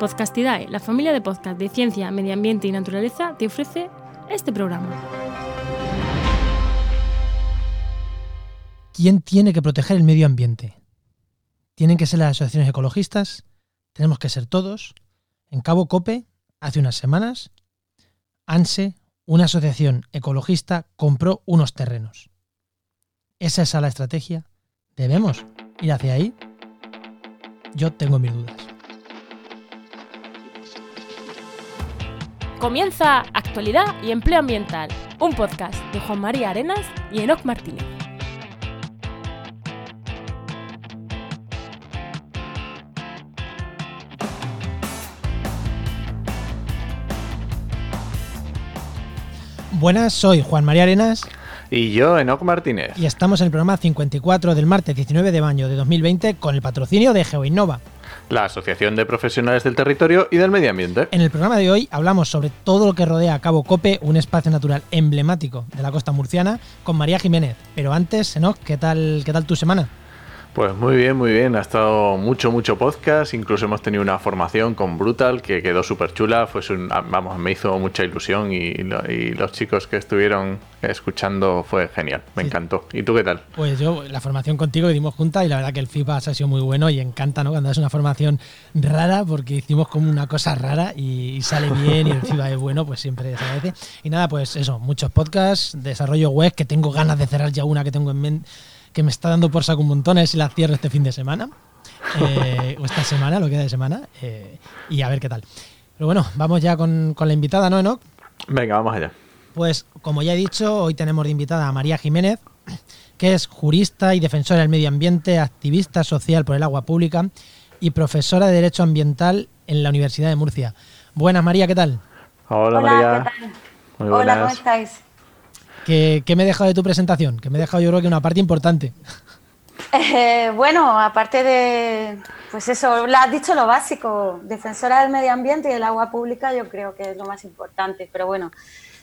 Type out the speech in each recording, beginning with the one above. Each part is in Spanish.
Podcastidae, la familia de podcast de ciencia, medio ambiente y naturaleza, te ofrece este programa. ¿Quién tiene que proteger el medio ambiente? ¿Tienen que ser las asociaciones ecologistas? ¿Tenemos que ser todos? En Cabo Cope, hace unas semanas, ANSE, una asociación ecologista, compró unos terrenos. ¿Es esa la estrategia? ¿Debemos ir hacia ahí? Yo tengo mis dudas. Comienza Actualidad y Empleo Ambiental, un podcast de Juan María Arenas y Enoc Martínez. Buenas, soy Juan María Arenas Y yo, Enoc Martínez. y estamos en el programa 54 del martes 19 de mayo de 2020 con el patrocinio de GeoInnova. La Asociación de Profesionales del Territorio y del Medio Ambiente. En el programa de hoy hablamos sobre todo lo que rodea a Cabo Cope, un espacio natural emblemático de la costa murciana, con María Jiménez. Pero antes, Enoch, ¿qué tal, qué tal tu semana? Pues muy bien, muy bien. Ha estado mucho, mucho podcast. Incluso hemos tenido una formación con Brutal que quedó súper chula. Fue un- vamos, me hizo mucha ilusión y, y los chicos que estuvieron escuchando fue genial. Me Sí. encantó. ¿Y tú qué tal? Pues yo, la formación contigo que dimos juntas y la verdad que el feedback ha sido muy bueno y encanta, ¿no? Cuando es una formación rara porque hicimos como una cosa rara y, y sale bien y el feedback es bueno, pues siempre se agradece. Y nada, pues eso, muchos podcasts, desarrollo web, que tengo ganas de cerrar ya una que tengo en mente, que me está dando por saco un montón, a ver si la cierro este fin de semana. eh, o esta semana, lo que queda de semana, eh, y a ver qué tal. Pero bueno, vamos ya con, con la invitada, ¿no, Enoch? Venga, vamos allá. Pues como ya he dicho, hoy tenemos de invitada a María Jiménez, que es jurista y defensora del medio ambiente, activista social por el agua pública y profesora de Derecho Ambiental en la Universidad de Murcia. Buenas María, ¿qué tal? Hola, Hola, María. ¿qué tal? Muy Hola, ¿cómo estáis? ¿Qué, qué me he dejado de tu presentación? Que me he dejado yo creo que una parte importante. Eh, bueno, aparte de, pues eso, lo has dicho lo básico, defensora del medio ambiente y del agua pública, yo creo que es lo más importante, pero bueno,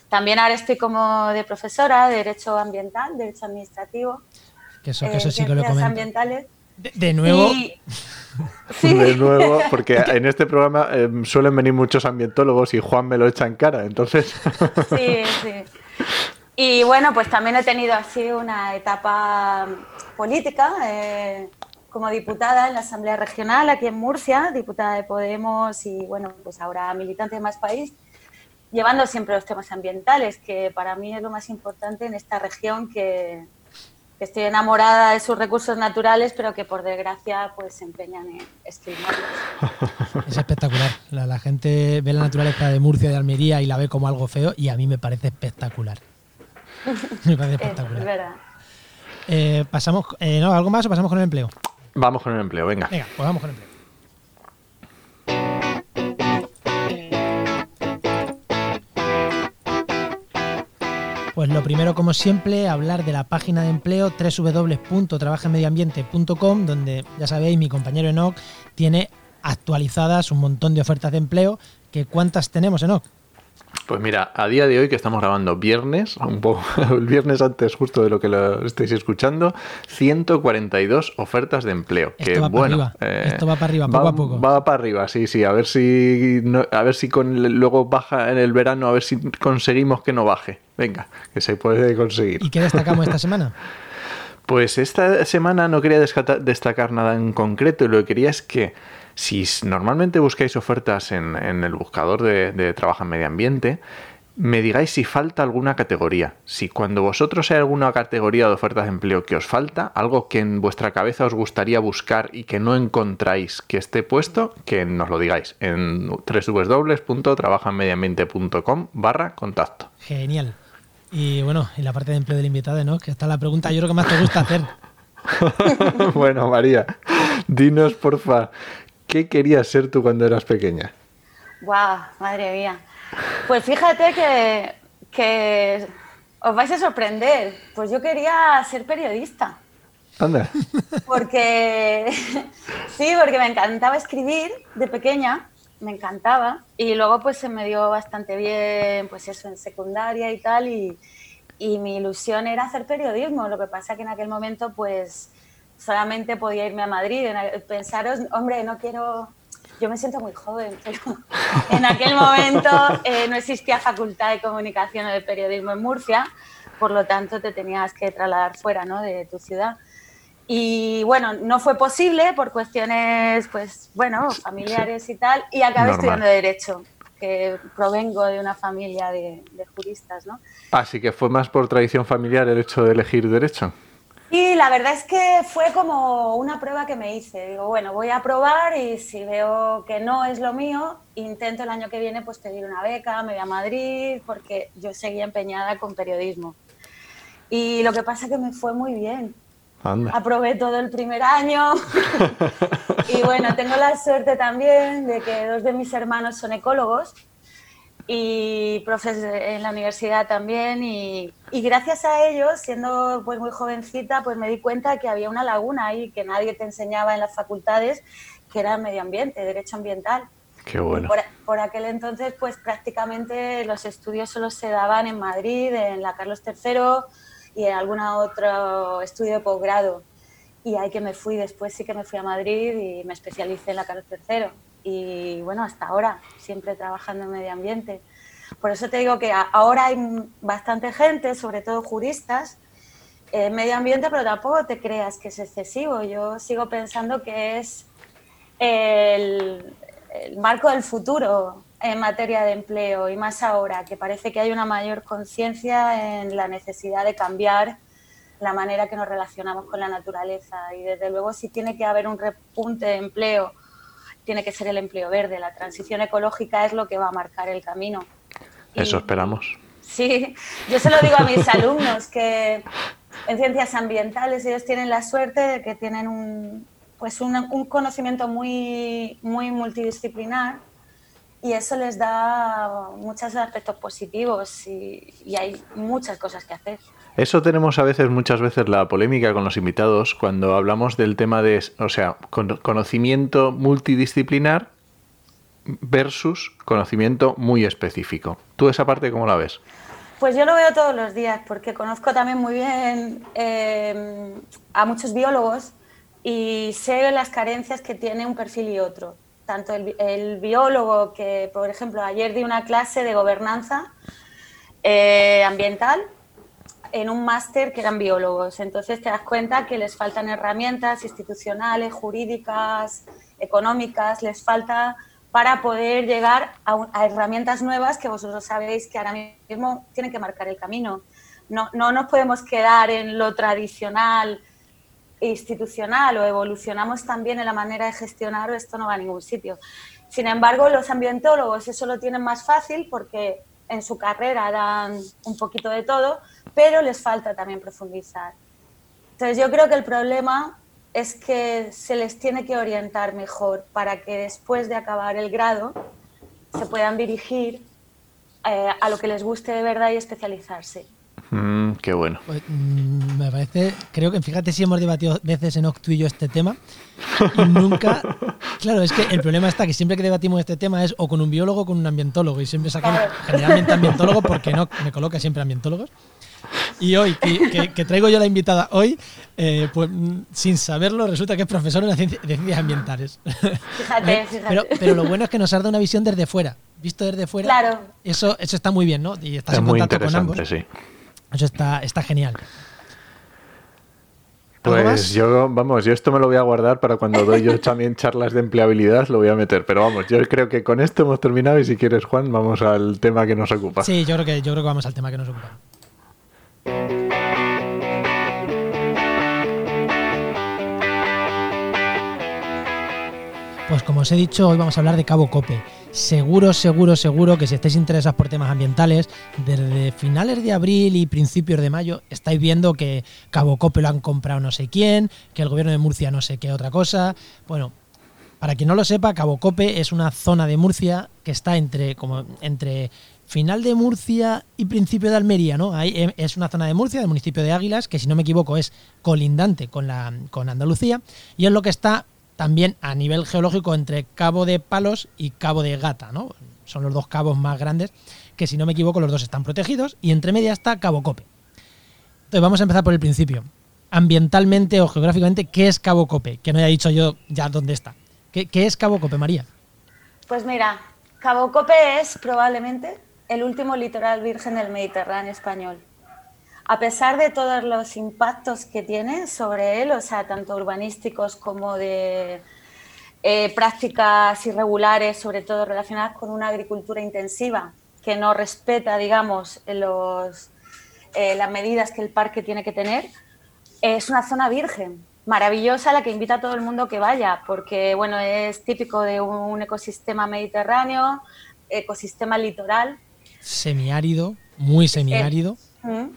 también ahora estoy como de profesora de Derecho Ambiental, Derecho Administrativo, Que eso, que eh, eso sí que lo comentado. Ambientales. De, de nuevo, Y- sí, De nuevo, porque en este programa eh, suelen venir muchos ambientólogos y Juan me lo echa en cara, entonces. sí, sí. Y bueno, pues también he tenido así una etapa política eh, como diputada en la Asamblea Regional aquí en Murcia, diputada de Podemos y bueno, pues ahora militante de Más País, llevando siempre los temas ambientales, que para mí es lo más importante en esta región que, estoy enamorada de sus recursos naturales, pero que por desgracia pues se empeñan en esquilmarlos. es espectacular. La, la gente ve la naturaleza de Murcia, de Almería y la ve como algo feo y a mí me parece espectacular. Me parece Es, es espectacular. verdad. Eh, pasamos, eh, ¿no? ¿Algo más o pasamos con el empleo? Vamos con el empleo, venga. Venga, pues vamos con el empleo. Pues lo primero, como siempre, hablar de la página de empleo www.trabajemedioambiente.com, donde ya sabéis, mi compañero Enoch tiene actualizadas un montón de ofertas de empleo. Que ¿Cuántas tenemos, Enoch? Pues mira, a día de hoy que estamos grabando viernes, un poco el viernes antes justo de lo que lo estáis escuchando, 142 ofertas de empleo. Esto que va para bueno, arriba, esto va para arriba, poco a poco. Va para arriba, sí, sí. A ver si no- a ver si con luego baja en el verano, a ver si conseguimos que no baje. Venga, que se puede conseguir. ¿Y qué destacamos esta semana? Pues esta semana no quería destacar nada en concreto y lo que quería es que si normalmente buscáis ofertas en, en el buscador de, de trabajo en medio ambiente, me digáis si falta alguna categoría. Si cuando vosotros hay alguna categoría de ofertas de empleo que os falta, algo que en vuestra cabeza os gustaría buscar y que no encontráis que esté puesto, que nos lo digáis en www.trabajanmediambiente.com barra contacto. Genial. Y bueno, y la parte de empleo del invitado, ¿no? Que está la pregunta, yo creo que más te gusta hacer. bueno, María, dinos porfa, ¿qué querías ser tú cuando eras pequeña? ¡Guau! Madre mía. Pues fíjate que, que os vais a sorprender. Pues yo quería ser periodista. Anda. Porque sí, porque me encantaba escribir de pequeña, me encantaba. Y luego pues se me dio bastante bien, pues eso, en secundaria y tal. Y, y mi ilusión era hacer periodismo. Lo que pasa que en aquel momento pues solamente podía irme a Madrid. Pensaros, hombre, no quiero yo me siento muy joven, pero en aquel momento eh, no existía facultad de comunicación o de periodismo en Murcia, por lo tanto te tenías que trasladar fuera ¿no? de tu ciudad. Y bueno, no fue posible por cuestiones, pues bueno, familiares y tal, y acabé estudiando Derecho, que provengo de una familia de, de juristas, ¿no? Así que fue más por tradición familiar el hecho de elegir Derecho. Y la verdad es que fue como una prueba que me hice. Digo, bueno, voy a probar y si veo que no es lo mío, intento el año que viene pues pedir una beca, me voy a Madrid, porque yo seguía empeñada con periodismo. Y lo que pasa es que me fue muy bien. Aprobé todo el primer año. y bueno, tengo la suerte también de que dos de mis hermanos son ecólogos y profes en la universidad también y, gracias a ellos, siendo pues muy jovencita, pues me di cuenta que había una laguna ahí que nadie te enseñaba en las facultades, que era medio ambiente, derecho ambiental. Qué bueno. Por, por, aquel entonces, pues prácticamente los estudios solo se daban en Madrid, en la Carlos III y en algún otro estudio de posgrado. Y ahí que me fui, después sí que me fui a Madrid y me especialicé en la Carlos III y bueno, hasta ahora, siempre trabajando en medio ambiente. Por eso te digo que ahora hay bastante gente, sobre todo juristas, en medio ambiente, pero tampoco te creas que es excesivo. Yo sigo pensando que es el, el marco del futuro en materia de empleo y más ahora, que parece que hay una mayor conciencia en la necesidad de cambiar la manera que nos relacionamos con la naturaleza y desde luego si tiene que haber un repunte de empleo tiene que ser el empleo verde. La transición ecológica es lo que va a marcar el camino. Eso esperamos. Sí, yo se lo digo a mis alumnos que en ciencias ambientales ellos tienen la suerte de que tienen un, pues un, conocimiento muy, muy multidisciplinar y eso les da muchos aspectos positivos y, y hay muchas cosas que hacer. Eso tenemos a veces, muchas veces, la polémica con los invitados cuando hablamos del tema de, o sea, conocimiento multidisciplinar versus conocimiento muy específico. ¿Tú esa parte cómo la ves? Pues yo lo veo todos los días porque conozco también muy bien eh, a muchos biólogos y sé las carencias que tiene un perfil y otro. Tanto el, biólogo que, por ejemplo, ayer di una clase de gobernanza eh, ambiental en un máster que eran biólogos. Entonces te das cuenta que les faltan herramientas institucionales, jurídicas, económicas, les falta para poder llegar a, herramientas nuevas que vosotros sabéis que ahora mismo tienen que marcar el camino. No, no nos podemos quedar en lo tradicional institucional o evolucionamos también en la manera de gestionar esto no va a ningún sitio. Sin embargo, los ambientólogos eso lo tienen más fácil porque en su carrera dan un poquito de todo, pero les falta también profundizar. Entonces yo creo que el problema es que se les tiene que orientar mejor para que después de acabar el grado se puedan dirigir eh, a lo que les guste de verdad y especializarse. Mm, qué bueno. Pues, mm, me parece, creo que fíjate si hemos debatido veces en Octu y yo este tema y nunca. Claro, es que el problema está que siempre que debatimos este tema es o con un biólogo o con un ambientólogo y siempre sacamos generalmente ambientólogo porque no me coloca siempre ambientólogos. Y hoy, que, traigo yo la invitada hoy, eh, pues mm, sin saberlo, resulta que es profesor de ciencias ambientales. Fíjate, fíjate. Pero, lo bueno es que nos ha dado una visión desde fuera. Visto desde fuera, claro. eso, eso está muy bien, ¿no? Y estás es en muy contacto con ambos. Sí. Eso está, está genial. Pues yo, vamos, yo esto me lo voy a guardar para cuando doy yo también charlas de empleabilidad, lo voy a meter. Pero vamos, yo creo que con esto hemos terminado y si quieres, Juan, vamos al tema que nos ocupa. Sí, yo creo que, yo creo que vamos al tema que nos ocupa. Pues como os he dicho, hoy vamos a hablar de Cabo Cope. Seguro, seguro, seguro que si estáis interesados por temas ambientales, desde finales de abril y principios de mayo estáis viendo que Cabo Cope lo han comprado no sé quién, que el gobierno de Murcia no sé qué otra cosa. Bueno, para quien no lo sepa, Cabo Cope es una zona de Murcia que está entre, como, entre final de Murcia y principio de Almería, ¿no? Ahí es una zona de Murcia, del municipio de Águilas, que si no me equivoco es colindante con, la, con Andalucía, y es lo que está también a nivel geológico entre Cabo de Palos y Cabo de Gata, ¿no? Son los dos cabos más grandes, que si no me equivoco los dos están protegidos, y entre media está Cabo Cope. Entonces vamos a empezar por el principio. Ambientalmente o geográficamente, ¿qué es Cabo Cope? Que no haya dicho yo ya dónde está. ¿Qué, es Cabo Cope, María? Pues mira, Cabo Cope es probablemente el último litoral virgen del Mediterráneo español. A pesar de todos los impactos que tiene sobre él, o sea, tanto urbanísticos como de eh, prácticas irregulares, sobre todo relacionadas con una agricultura intensiva que no respeta, digamos, los, eh, las medidas que el parque tiene que tener, es una zona virgen, maravillosa, la que invita a todo el mundo que vaya, porque bueno, es típico de un ecosistema mediterráneo, ecosistema litoral. Semiárido, muy semiárido.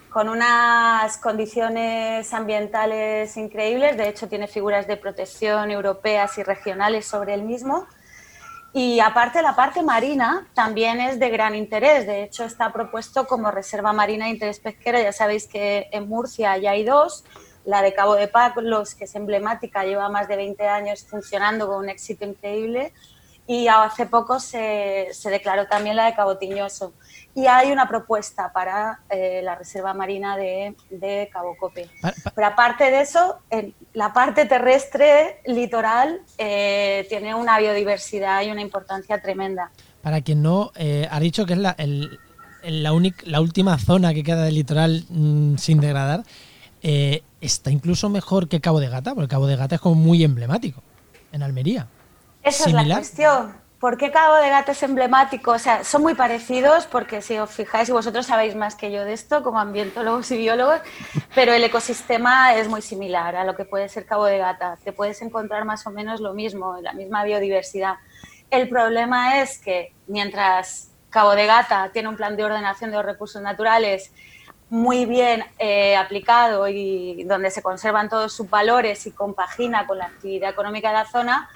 con unas condiciones ambientales increíbles, de hecho tiene figuras de protección europeas y regionales sobre el mismo. Y aparte la parte marina también es de gran interés, de hecho está propuesto como reserva marina de interés pesquero, ya sabéis que en Murcia ya hay dos, la de Cabo de Paclos, que es emblemática, lleva más de 20 años funcionando con un éxito increíble. Y hace poco se, declaró también la de Cabo Tiñoso. Y hay una propuesta para eh, la Reserva Marina de, Cabo Cope. Pero aparte de eso, en la parte terrestre, litoral, eh, tiene una biodiversidad y una importancia tremenda. Para quien no, eh, ha dicho que es la, la, la última zona que queda del litoral mm, sin degradar. Eh, está incluso mejor que Cabo de Gata, porque Cabo de Gata es como muy emblemático en Almería. Esa es la cuestión. ¿Por qué Cabo de Gata es emblemático? O sea, son muy parecidos porque si os fijáis, y vosotros sabéis más que yo de esto como ambientólogos y biólogos, pero el ecosistema es muy similar a lo que puede ser Cabo de Gata. Te puedes encontrar más o menos lo mismo, la misma biodiversidad. El problema es que mientras Cabo de Gata tiene un plan de ordenación de los recursos naturales muy bien eh, aplicado y donde se conservan todos sus valores y compagina con la actividad económica de la zona,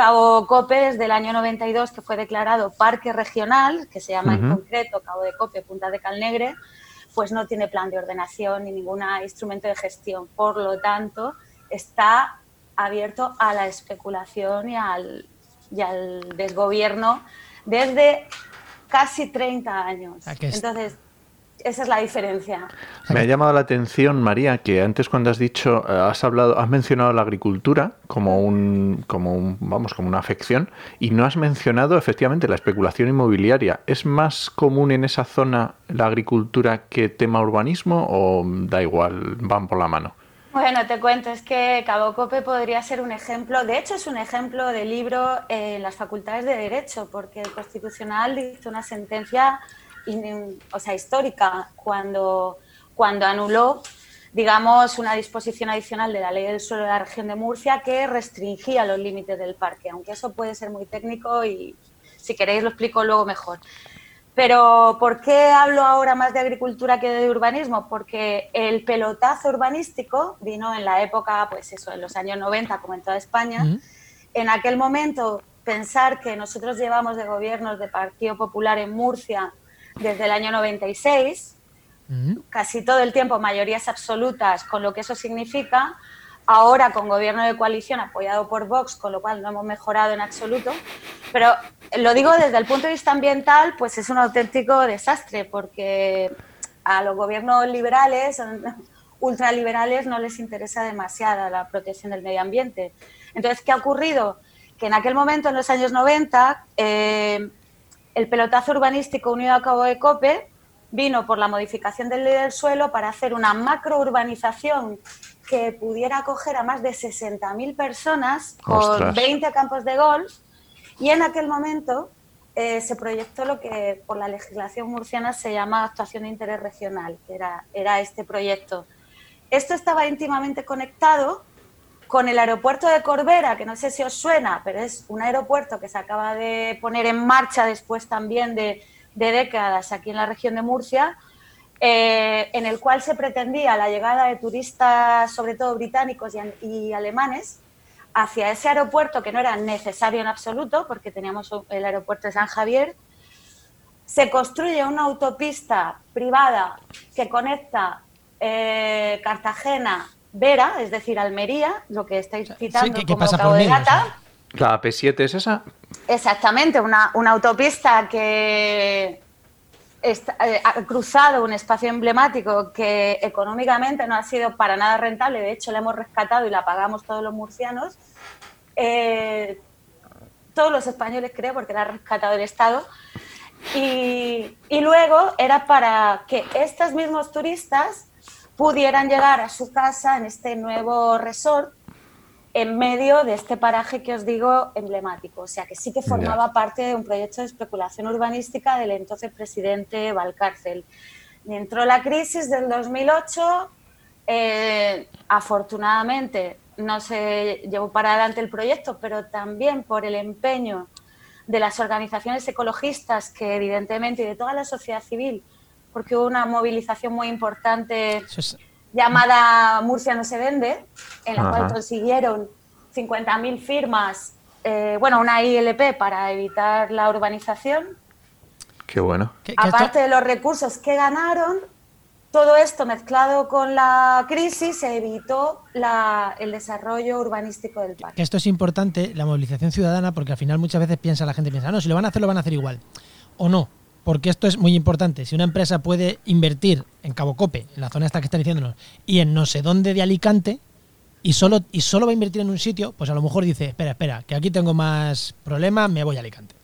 Cabo Cope desde el año 92 que fue declarado parque regional, que se llama en concreto Cabo de Cope Punta de Calnegre, pues no tiene plan de ordenación ni ningún instrumento de gestión. Por lo tanto, está abierto a la especulación y al, y al desgobierno desde casi 30 años. Entonces, esa es la diferencia. Me ha llamado la atención, María, que antes cuando has dicho, eh, has hablado, has mencionado la agricultura como un, como un, vamos, como una afección, y no has mencionado efectivamente la especulación inmobiliaria. ¿Es más común en esa zona la agricultura que tema urbanismo o da igual, van por la mano? Bueno, te cuento, es que Cabo Cope podría ser un ejemplo, de hecho es un ejemplo de libro en las facultades de Derecho, porque el Constitucional dictó una sentencia o sea, histórica cuando, cuando anuló digamos, una disposición adicional de la ley del suelo de la región de Murcia que restringía los límites del parque, aunque eso puede ser muy técnico y si queréis lo explico luego mejor. Pero ¿por qué hablo ahora más de agricultura que de urbanismo? Porque el pelotazo urbanístico vino en la época, pues eso, en los años 90, como en toda España. En aquel momento, pensar que nosotros llevamos de gobiernos de Partido Popular en Murcia desde el año 96, casi todo el tiempo mayorías absolutas, con lo que eso significa, ahora con gobierno de coalición apoyado por Vox, con lo cual no hemos mejorado en absoluto, pero lo digo desde el punto de vista ambiental, pues es un auténtico desastre, porque a los gobiernos liberales, ultraliberales, no les interesa demasiado la protección del medio ambiente. Entonces, ¿qué ha ocurrido? Que en aquel momento, en los años 90, eh, el pelotazo urbanístico unido a Cabo de Cope vino por la modificación del ley del suelo para hacer una macrourbanización que pudiera acoger a más de 60.000 personas con 20 campos de golf y en aquel momento eh, se proyectó lo que por la legislación murciana se llama actuación de interés regional, que era, era este proyecto. Esto estaba íntimamente conectado con el aeropuerto de Corbera, que no sé si os suena, pero es un aeropuerto que se acaba de poner en marcha después también de, décadas aquí en la región de Murcia, eh, en el cual se pretendía la llegada de turistas, sobre todo británicos y, alemanes, hacia ese aeropuerto que no era necesario en absoluto, porque teníamos el aeropuerto de San Javier. Se construye una autopista privada que conecta eh, Cartagena Vera, es decir, Almería, lo que estáis citando como Cabo de Gata. ¿La P7 es esa? Exactamente, una, autopista que eh, ha cruzado un espacio emblemático que económicamente no ha sido para nada rentable, de hecho la hemos rescatado y la pagamos todos los murcianos. Eh, todos los españoles creo, porque la ha rescatado el Estado. Y, y luego era para que estos mismos turistas pudieran llegar a su casa en este nuevo resort en medio de este paraje que os digo emblemático. O sea, que sí que formaba parte de un proyecto de especulación urbanística del entonces presidente Valcárcel. Y entró la crisis del 2008, eh, afortunadamente no se llevó para adelante el proyecto, pero también por el empeño de las organizaciones ecologistas que evidentemente y de toda la sociedad civil, porque hubo una movilización muy importante llamada Murcia no se vende, en la cual consiguieron 50.000 firmas, eh, bueno, una ILP para evitar la urbanización. Qué bueno. Aparte de los recursos que ganaron, todo esto mezclado con la crisis se evitó el desarrollo urbanístico del parque. Esto es importante, la movilización ciudadana, porque al final muchas veces piensa la gente, piensa, ah, no, si lo van a hacer, lo van a hacer igual. O no, porque esto es muy importante. Si una empresa puede invertir en Cabo Cope, en la zona esta que están diciéndonos, y en no sé dónde de Alicante, y solo, y solo va a invertir en un sitio, pues a lo mejor dice, espera, espera, que aquí tengo más problemas, me voy a Alicante.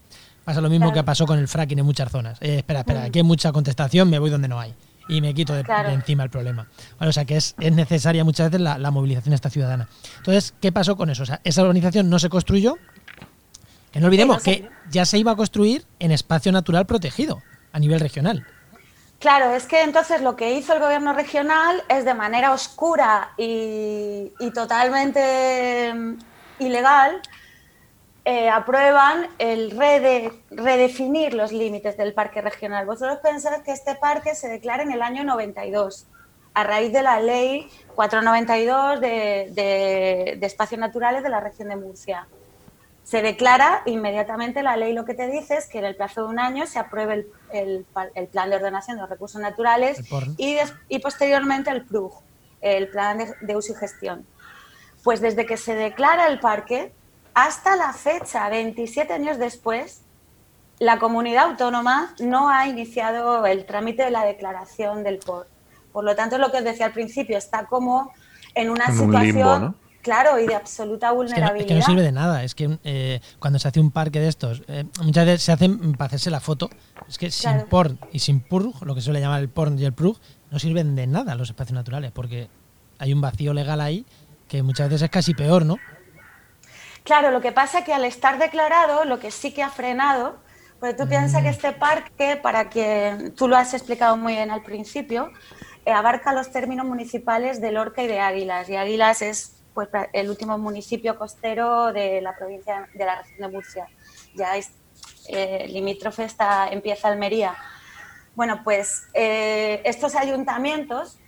Pasa lo mismo que pasó con el fracking en muchas zonas. Eh, espera, espera, aquí hay mucha contestación, me voy donde no hay. Y me quito de, encima el problema. o sea que es, es necesaria muchas veces la, la, movilización esta ciudadana. Entonces, ¿qué pasó con eso? O sea, esa organización no se construyó, que no olvidemos que ya se iba a construir en espacio natural protegido a nivel regional. Claro, es que entonces lo que hizo el gobierno regional es de manera oscura y, totalmente mm, ilegal, eh, aprueban el redefinir los límites del parque regional. Vosotros pensáis que este parque se declara en el año 92, a raíz de la ley 492 de, de, de espacios naturales de la región de Murcia se declara inmediatamente la ley lo que te dice es que en el plazo de un año se apruebe el, plan de ordenación de los recursos naturales y, y, posteriormente el PRUG, el plan de, uso y gestión. Pues desde que se declara el parque hasta la fecha, 27 años después, la comunidad autónoma no ha iniciado el trámite de la declaración del POR. Por lo tanto, lo que os decía al princiio, está como en una situación... Claro, y de absoluta vulnerabilidad. Es que no, sirve de nada. Es que eh, cuando se hace un parque de estos, eh, muchas veces se hacen para hacerse la foto. Es que sin porn y sin PURG, lo que suele llamar el porn y el PRUG, no sirven de nada los espacios naturales, porque hay un vacío legal ahí que muchas veces es casi peor, ¿no? Claro, lo que pasa es que al estar declarado, lo que sí que ha frenado, porque tú piensas que mm. este parque, para que tú lo has explicado muy bien al principio, eh, abarca los términos municipales de Lorca y de Águilas. Y Águilas es pues el último municipio costero de la provincia de la región de Murcia. Ya es eh, limítrofe está, empieza Almería. Bueno, pues eh, estos ayuntamientos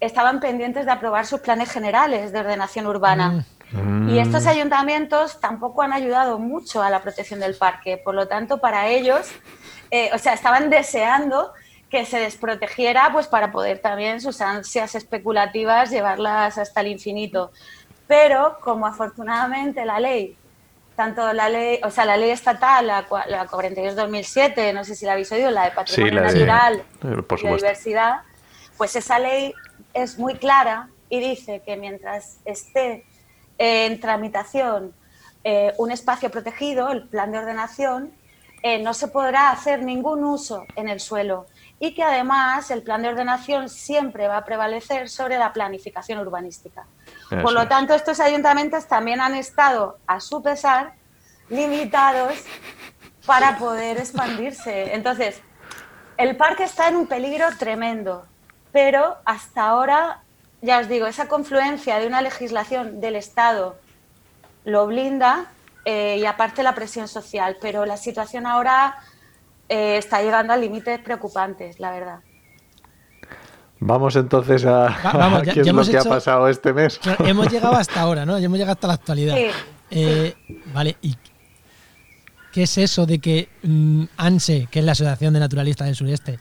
estaban pendientes de aprobar sus planes generales de ordenación urbana. Mm. Y estos ayuntamientos tampoco han ayudado mucho a la protección del parque. Por lo tanto, para ellos, eh, o sea, estaban deseando que se desprotegiera pues para poder también sus ansias especulativas llevarlas hasta el infinito pero como afortunadamente la ley, tanto la ley, o sea, la ley estatal, la, la 42-2007, no sé si la habéis oído, la de patrimonio natural y diversidad, pues esa ley es muy clara y dice que mientras esté en tramitación eh, un espacio protegido, el plan de ordenación, eh, no se podrá hacer ningún uso en el suelo y que además el plan de ordenación siempre va a prevalecer sobre la planificación urbanística. Por lo tanto, estos ayuntamientos también han estado, a su pesar, limitados para poder expandirse. Entonces, el parque está en un peligro tremendo, pero hasta ahora, ya os digo, esa confluencia de una legislación del Estado lo blinda eh, y aparte la presión social, pero la situación ahora eh, está llegando a límites preocupantes, la verdad. Vamos entonces a, qué es lo que ha pasado este mes. hemos llegado hasta ahora, ¿no? hemos llegado hasta la actualidad. Eh, vale, ¿y qué es eso de que mm, ANSE, que es la Asociación de Naturalistas del Sureste,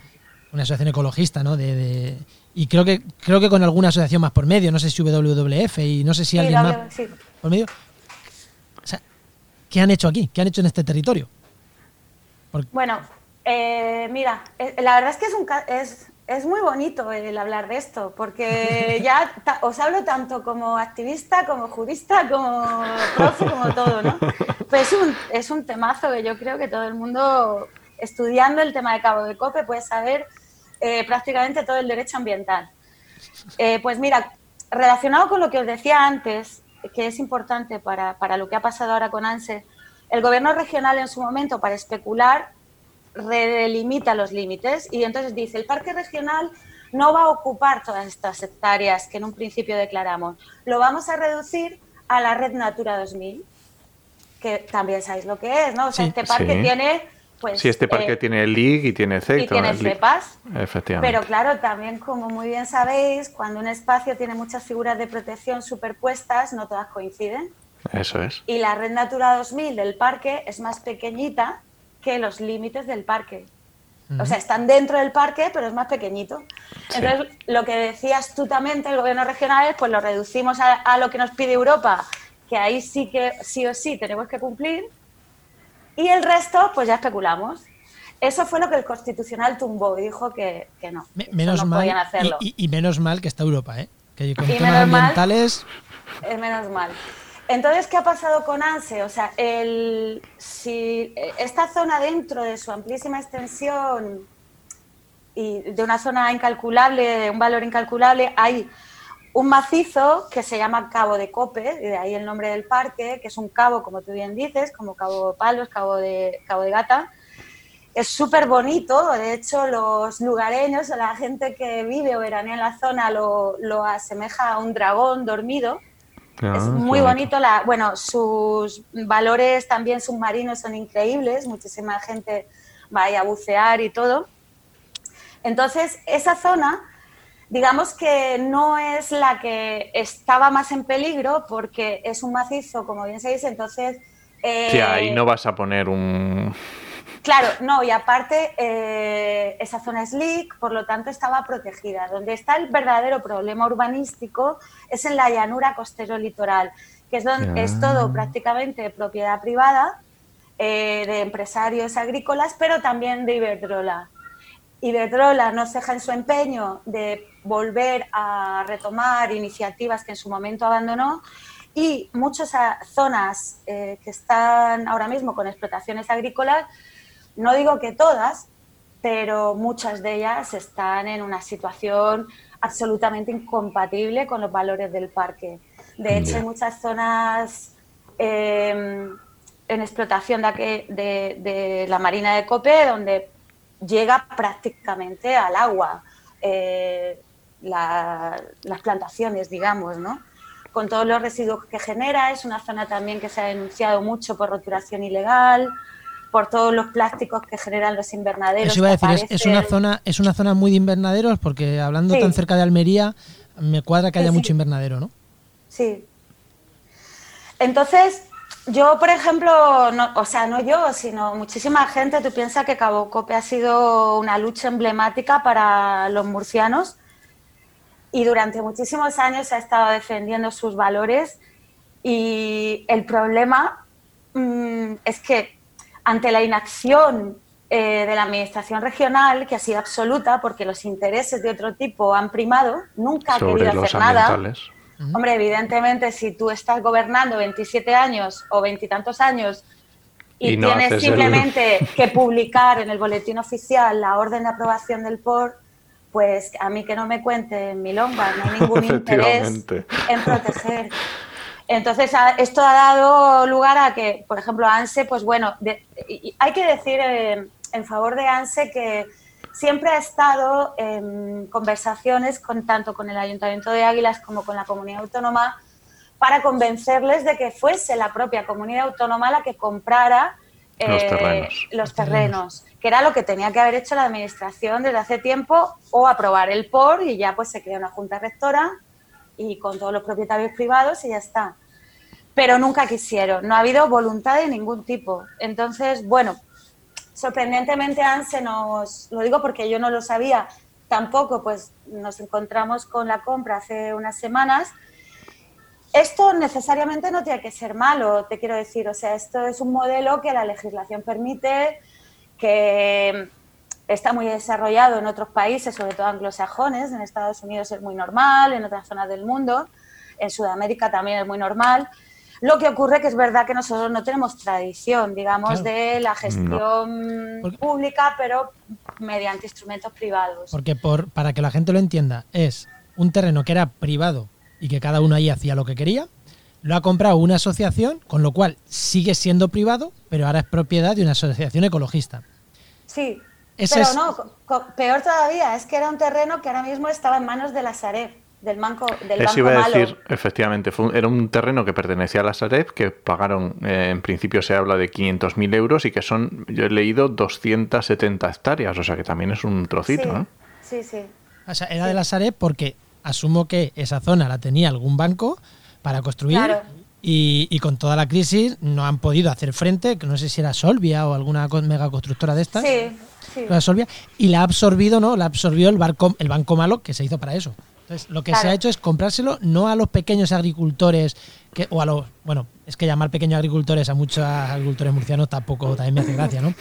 una asociación ecologista, ¿no? De, y creo que creo que con alguna asociación más por medio, no sé si WWF y no sé si alguien más por medio. O sea, ¿qué han hecho aquí? ¿Qué han hecho en este territorio? Bueno, eh, mira, eh, la verdad es que es un, es, es muy bonito el hablar de esto, porque ya os hablo tanto como activista, como jurista, como profe, como todo, ¿no? Pues es un, es un temazo que yo creo que todo el mundo, estudiando el tema de Cabo de Cope, puede saber eh, prácticamente todo el derecho ambiental. Eh, pues mira, relacionado con lo que os decía antes, que es importante para, para lo que ha pasado ahora con ANSE, el gobierno regional en su momento, para especular, redelimita los límites y entonces dice, el parque regional no va a ocupar todas estas hectáreas que en un principio declaramos, lo vamos a reducir a la red Natura 2000, que también sabéis lo que es, ¿no? O sea, este parque tiene... Pues, sí, este parque eh, tiene LIG y tiene CEC. Y tiene cepas. Efectivamente. Pero claro, también como muy bien sabéis, cuando un espacio tiene muchas figuras de protección superpuestas, no todas coinciden. Eso es. Y la red Natura 2000 del parque es más pequeñita que los límites del parque. O sea, están dentro del parque, pero es más pequeñito. Entonces, lo que decía astutamente el gobierno regional es, pues lo reducimos a, lo que nos pide Europa, que ahí sí que sí o sí tenemos que cumplir, y el resto, pues ya especulamos. Eso fue lo que el Constitucional tumbó y dijo que, no. menos mal, hacerlo. Y, menos mal que está Europa, ¿eh? Que con temas ambientales... es menos mal. Entonces, ¿qué ha pasado con ANSE? O sea, el, si esta zona dentro de su amplísima extensión y de una zona incalculable, de un valor incalculable, hay un macizo que se llama Cabo de Cope, y de ahí el nombre del parque, que es un cabo, como tú bien dices, como Cabo Palos, Cabo de, cabo de Gata. Es súper bonito, de hecho los lugareños o la gente que vive o veranea en la zona lo asemeja a un dragón dormido es ah, muy bonito. La, bueno, sus valores también submarinos son increíbles. Muchísima gente va a bucear y todo. Entonces, esa zona, digamos que no es la que estaba más en peligro porque es un macizo, como bien se dice. Entonces. Eh, ahí no vas a poner un Claro, no, y aparte eh, esa zona es LIC, por lo tanto estaba protegida. Donde está el verdadero problema urbanístico es en la llanura costero-litoral, que es, donde, es todo prácticamente propiedad privada eh, de empresarios agrícolas, pero también de Iberdrola. Iberdrola no ceja en su empeño de volver a retomar iniciativas que en su momento abandonó y muchas zonas eh, que están ahora mismo con explotaciones agrícolas no digo que todas, pero muchas de ellas están en una situación absolutamente incompatible con los valores del parque. De hecho, hay muchas zonas em, en explotación de, la marina de Cope donde llega prácticamente al agua eh, las plantaciones, digamos, ¿no? Con todos los residuos que genera, es una zona también que se ha denunciado mucho por roturación ilegal, por todos los plásticos que generan los invernaderos. Eso iba a decir, es, una zona, es una zona muy de invernaderos, porque hablando tan cerca de Almería, me cuadra que haya mucho invernadero, ¿no? Sí. Entonces, yo, por ejemplo, no, o sea, no yo, sino muchísima gente, tú piensas que Cabo Cope ha sido una lucha emblemática para los murcianos y durante muchísimos años ha estado defendiendo sus valores y el problema mm, es que ante la inacción eh, de la Administración regional, que ha sido absoluta porque los intereses de otro tipo han primado, nunca ha querido hacer nada. Hombre, evidentemente, si tú estás gobernando 27 años o veintitantos años y, tienes simplemente que publicar en el boletín oficial la orden de aprobación del POR, pues a mí que no me cuente mi lomba, no hay ningún interés en proteger entonces, esto ha dado lugar a que, por ejemplo, ANSE, pues bueno, hay que decir eh, en favor de ANSE que siempre ha estado en conversaciones con tanto con el Ayuntamiento de Águilas como con la comunidad autónoma para convencerles de que fuese la propia comunidad autónoma la que comprara eh, los, terrenos. que era lo que tenía que haber hecho la administración desde hace tiempo, o aprobar el POR y ya pues se crea una junta rectora y con todos los propietarios privados y ya está pero nunca quisieron, no ha habido voluntad de ningún tipo. Entonces, bueno, sorprendentemente ANSE nos, lo digo porque yo no lo sabía tampoco, pues nos encontramos con la compra hace unas semanas. Esto necesariamente no tiene que ser malo, te quiero decir, o sea, esto es un modelo que la legislación permite, que está muy desarrollado en otros países, sobre todo anglosajones, en Estados Unidos es muy normal, en otras zonas del mundo, en Sudamérica también es muy normal. Lo que ocurre que es verdad que nosotros no tenemos tradición, digamos, de la gestión pública, pero mediante instrumentos privados. Porque por, para que la gente lo entienda, es un terreno que era privado y que cada uno ahí hacía lo que quería, lo ha comprado una asociación, con lo cual sigue siendo privado, pero ahora es propiedad de una asociación ecologista. Sí, pero no, peor todavía, es que era un terreno que ahora mismo estaba en manos de la Sareb, del banco del Eso iba a decir, efectivamente, era un terreno que pertenecía a la Sareb, que pagaron, eh, en principio se habla de 500.000 euros y que son, yo he leído, 270 hectáreas, o sea que también es un trocito. Sí, sí. O sea, era de la Sareb porque asumo que esa zona la tenía algún banco para construir. Y, con toda la crisis no han podido hacer frente, que no sé si era Solvia o alguna mega constructora de estas. Sí, sí. La Solvia, y la ha absorbido, ¿no? La absorbió el, barco, el Banco Malo, que se hizo para eso. Entonces, lo que se ha hecho es comprárselo no a los pequeños agricultores, que, o a los. Bueno, es que llamar pequeños agricultores a muchos agricultores murcianos tampoco también me hace gracia, ¿no?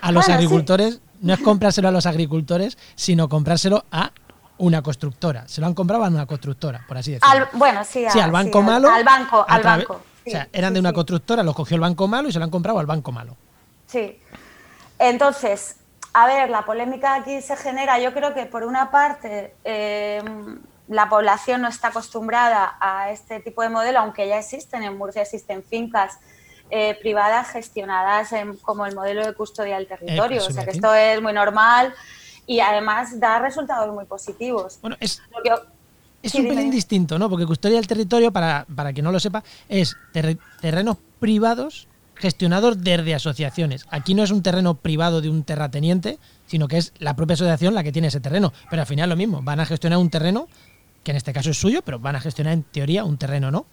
A los agricultores, no es comprárselo a los agricultores, sino comprárselo a una constructora. Se lo han comprado a una constructora, por así decirlo. bueno, sí, al banco malo. Al banco, al banco. o sea, eran de una constructora, los cogió el banco malo y se lo han comprado al banco malo. Sí. Entonces, a ver, la polémica aquí se genera, yo creo que por una parte eh, la población no está acostumbrada a este tipo de modelo, aunque ya existen, en Murcia existen fincas eh, privadas gestionadas como el modelo de custodia del territorio, o sea que esto es muy normal y además da resultados muy positivos. Bueno, es, es un pelín distinto, ¿no? Porque custodia del territorio, para, para quien no lo sepa, es terrenos privados gestionados desde asociaciones. Aquí no es un terreno privado de un terrateniente, sino que es la propia asociación la que tiene ese terreno. Pero al final lo mismo, van a gestionar un terreno, que en este caso es suyo, pero van a gestionar en teoría un terreno, ¿no?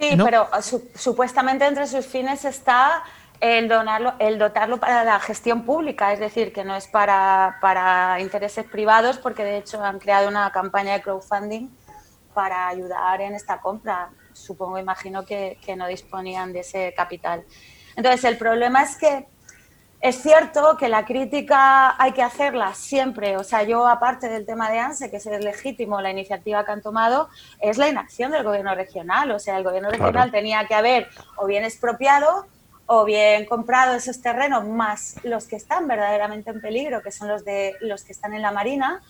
Sí, pero supuestamente entre sus fines está el, donarlo, el dotarlo para la gestión pública, es decir, que no es para, para intereses privados, porque de hecho han creado una campaña de crowdfunding para ayudar en esta compra. Supongo, imagino que, que no disponían de ese capital. Entonces, el problema es que es cierto que la crítica hay que hacerla siempre. O sea, yo, aparte del tema de ANSE, que es legítimo la iniciativa que han tomado, es la inacción del gobierno regional. O sea, el gobierno regional tenía que haber o bien expropiado o bien comprado esos terrenos más los que están verdaderamente en peligro, que son los de los que están en la marina,